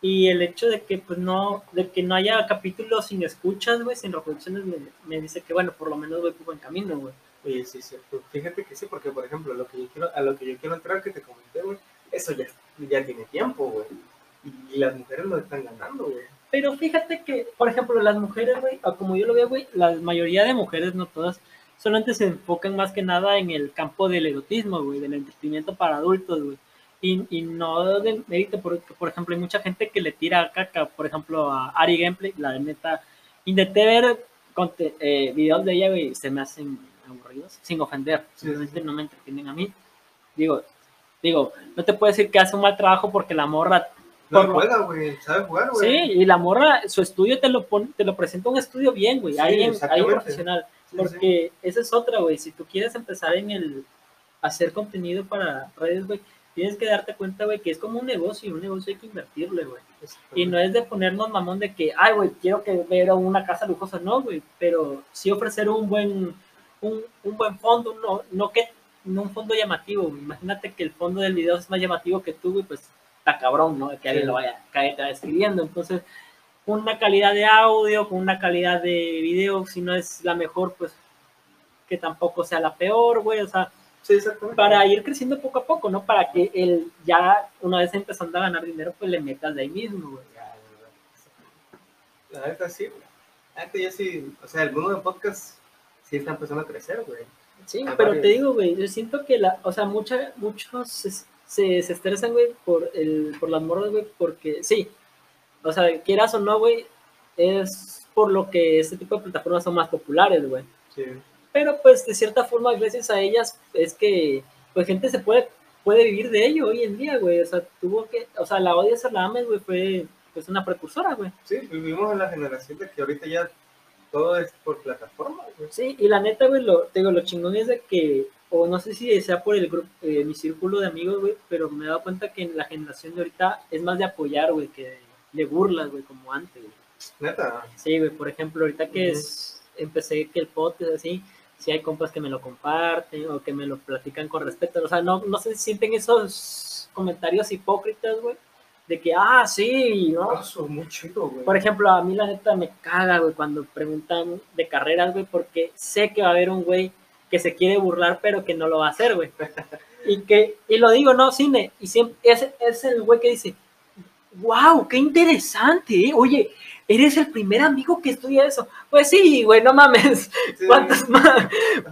Y el hecho de que pues no, de que no haya capítulos sin escuchas, güey, sin reproducciones, me, me dice que bueno, por lo menos voy por buen camino, güey. Oye, sí, sí, fíjate que sí, porque por ejemplo, lo que yo quiero, a lo que yo quiero entrar, que te comenté, güey, eso ya, ya tiene tiempo, güey. Y las mujeres lo están ganando, güey. Pero fíjate que, por ejemplo, las mujeres, güey, como yo lo veo, güey, la mayoría de mujeres, no todas, solamente se enfocan más que nada en el campo del erotismo, güey, del entretenimiento para adultos, güey. Y, y no de mérito, porque, por ejemplo, hay mucha gente que le tira caca, por ejemplo, a Ari Gameplay, la neta, intenté ver conte- eh, videos de ella, güey, se me hacen sin ofender, Sí, simplemente sí, sí. no me entretienen a mí. Digo, digo, no te puedo decir que hace un mal trabajo porque la morra No juega, güey, sabe jugar, Sí, güey. y la morra, su estudio te lo pone, te lo presenta un estudio bien, güey, Sí, alguien, alguien profesional. Sí, Porque esa es otra, güey. Si tú quieres empezar en el hacer contenido para redes, güey, tienes que darte cuenta, güey, que es como un negocio y un negocio hay que invertirle, güey. sí. Y no es de ponernos mamón de que, ay, güey, quiero que vea una casa lujosa, no, güey, pero sí ofrecer un buen, un, un buen fondo, no, no que no un fondo llamativo, güey. Imagínate que el fondo del video es más llamativo que tú, güey, pues está cabrón, ¿no? Que alguien lo vaya, vaya escribiendo. Entonces, una calidad de audio, con una calidad de video, si no es la mejor, pues que tampoco sea la peor, güey, o sea, Sí, para ir creciendo poco a poco, ¿no? Para que él ya, una vez empezando a ganar dinero, pues le metas de ahí mismo, güey. La neta sí, güey. Neta yo sí, o sea, el mundo de podcast sí está empezando a crecer, güey. Sí, Hay pero te varios. digo, güey, yo siento que la, o sea, mucha, muchos se, se, se estresan, güey, por, el, por las morras, güey, porque sí, o sea, quieras o no, güey, es por lo que este tipo de plataformas son más populares, güey. Sí. Pero pues de cierta forma, gracias a ellas, es que pues gente se puede, puede vivir de ello hoy en día, güey. O sea, tuvo que, o sea, la Odia Salames, güey, fue pues una precursora, güey. Sí, vivimos en la generación de que ahorita ya todo es por plataforma, güey. Sí, y la neta, güey, lo, te digo, lo chingón es de que, o no sé si sea por el grupo, eh, mi círculo de amigos, güey, pero me he dado cuenta que en la generación de ahorita es más de apoyar, güey, que de burlas, güey, como antes, güey. Neta. Sí, güey, por ejemplo, ahorita que es, empecé que el podcast así, si hay compas que me lo comparten o que me lo platican con respeto, o sea, no, no se sienten esos comentarios hipócritas, güey, de que, ah, sí, ¿no? Eso, muy chido, güey. Por ejemplo, a mí la neta me caga, güey, cuando preguntan de carreras, güey, porque sé que va a haber un güey que se quiere burlar, pero que no lo va a hacer, güey. Y que, y lo digo, no, cine, y siempre, es, es el güey que dice, wow, qué interesante, ¿eh? oye, eres el primer amigo que estudia eso. Pues sí, güey, no mames, Sí. ¿cuántos más?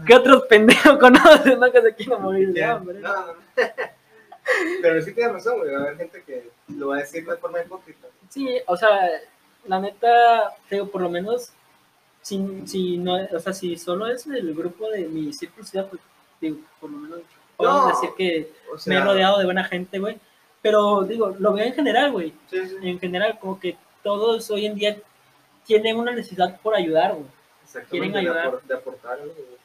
¿Qué otros pendejos conoces, no? Que se quieren morir de hambre. no, no. Pero sí tienes razón, güey. Va a haber gente que lo va a decir de forma hipócrita. Sí, o sea, la neta, digo, por lo menos, si, si, no, o sea, si solo es el grupo de mi círculo pues, digo, por lo menos, podemos No, decir que O me he rodeado de buena gente, güey. Pero, digo, lo veo en general, güey. Sí, sí. En general, como que todos hoy en día tienen una necesidad por ayudar, güey. Quieren ayudar. De aportar algo, güey.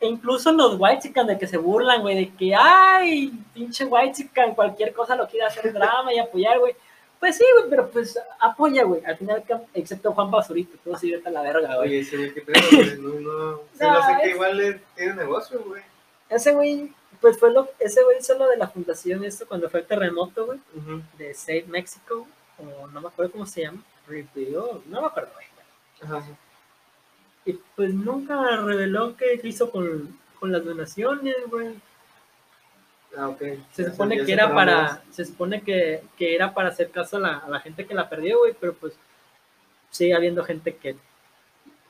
E incluso los white de que se burlan, güey, de que, ay, pinche white cualquier cosa lo quiere hacer drama y apoyar, güey. Pues sí, güey, pero pues apoya, güey. Al final, excepto Juan Basurito, todo se vete a la verga, güey. Oye, ese güey, qué pedo, güey. No, no. Se No, lo sé que igual tiene negocio, güey. Ese güey, pues fue lo, ese güey hizo lo de la fundación esto cuando fue el terremoto, güey, de Save Mexico, o no me acuerdo cómo se llama, Rebuild, no me acuerdo, güey. Ajá. Y pues nunca reveló qué hizo con, con las donaciones, güey. Ah. Se Ya supone que era para, vas. se supone que, que era para hacer caso a la, a la gente que la perdió, güey, pero pues sigue habiendo gente que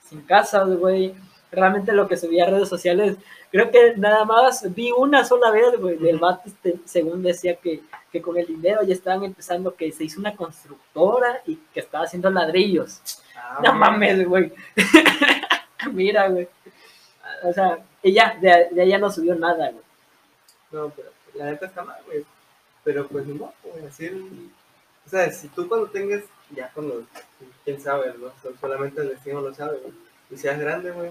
sin casas, güey. Realmente lo que subía a redes sociales, creo que nada más vi una sola vez, güey, del vato, este, según decía que, que con el dinero ya estaban empezando, que se hizo una constructora y que estaba haciendo ladrillos. Ah, No mames, güey. Mira, güey. O sea, ya, de, de ya no subió nada, güey. No, pero la neta está mal, güey. Pero pues no, güey, así. el- O sea, si tú cuando tengas, ya cuando, quién sabe, ¿no? So- Solamente el destino lo sabe, güey. Y seas grande, güey.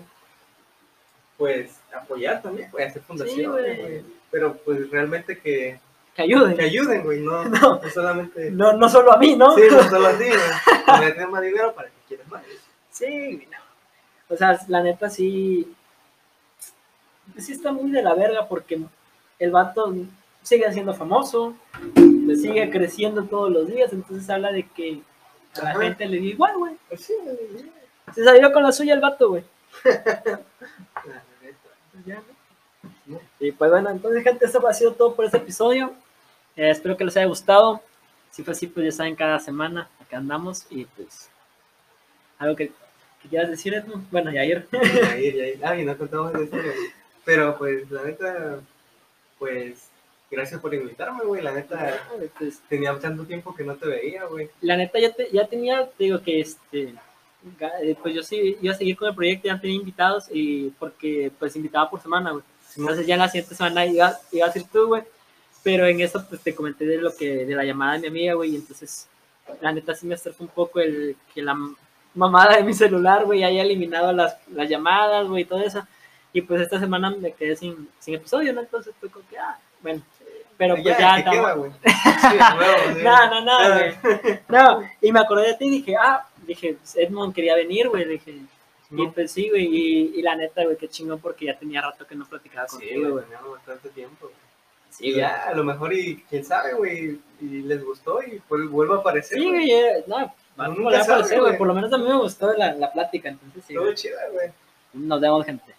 Pues apoyar también, güey, hacer fundaciones, güey. güey. Pero pues realmente que, Que ayuden. que ayuden, güey, no, No. no solamente. No, no solo a mí, ¿no? Sí, no solo así, güey. Para que tengas más dinero para que quieras más. Sí, güey, no. O sea, la neta sí. Sí está muy de la verga porque el vato sigue siendo famoso, sigue creciendo todos los días, entonces habla de que a la Ajá. gente le da igual, güey. Pues sí, güey. Se salió con la suya el vato, güey. ¿no? Y pues bueno, entonces gente, eso ha sido todo por este episodio. Eh, espero que les haya gustado. Si fue así, pues ya saben, cada semana acá andamos y pues algo que quieras decir, Edmund. Bueno, Yair. Yair, Yair. Ay, no contamos esa historia. Pero pues, la neta, pues, gracias por invitarme, güey. La neta, Pues, tenía tanto tiempo que no te veía, güey. la neta ya, te- ya tenía, te digo que este, eh, pues yo sí iba a seguir con el proyecto, ya tenía invitados y porque pues invitaba por semana, güey. Entonces ya en la siguiente semana iba, iba a ser tú, güey. Pero en eso pues te comenté de lo que, de la llamada de mi amiga, güey, y entonces la neta sí me estresó un poco el que la mamada de mi celular, güey, haya eliminado las, las llamadas, güey, todo eso. Y pues esta semana me quedé sin, sin episodio, ¿no? Entonces fue como que, ah, bueno. Pero pues ya, te estamos- queda, güey. Sí, a huevo, sí. no, no, no, güey. No, y me acordé de ti y dije, ah, dije, Edmond quería venir, güey. Dije, y No. pues sí, güey. Y, y la neta, güey, qué chingón porque ya tenía rato que no platicaba Sí, contigo, güey, güey. teníamos bastante tiempo. güey. Sí, ya, a lo mejor, y quién sabe, güey, y les gustó y pues vuelvo a aparecer. Sí, güey. güey, va a güey. güey. Por lo menos a mí me gustó la, la plática, entonces sí. Güey. chida, güey. Nos vemos, gente.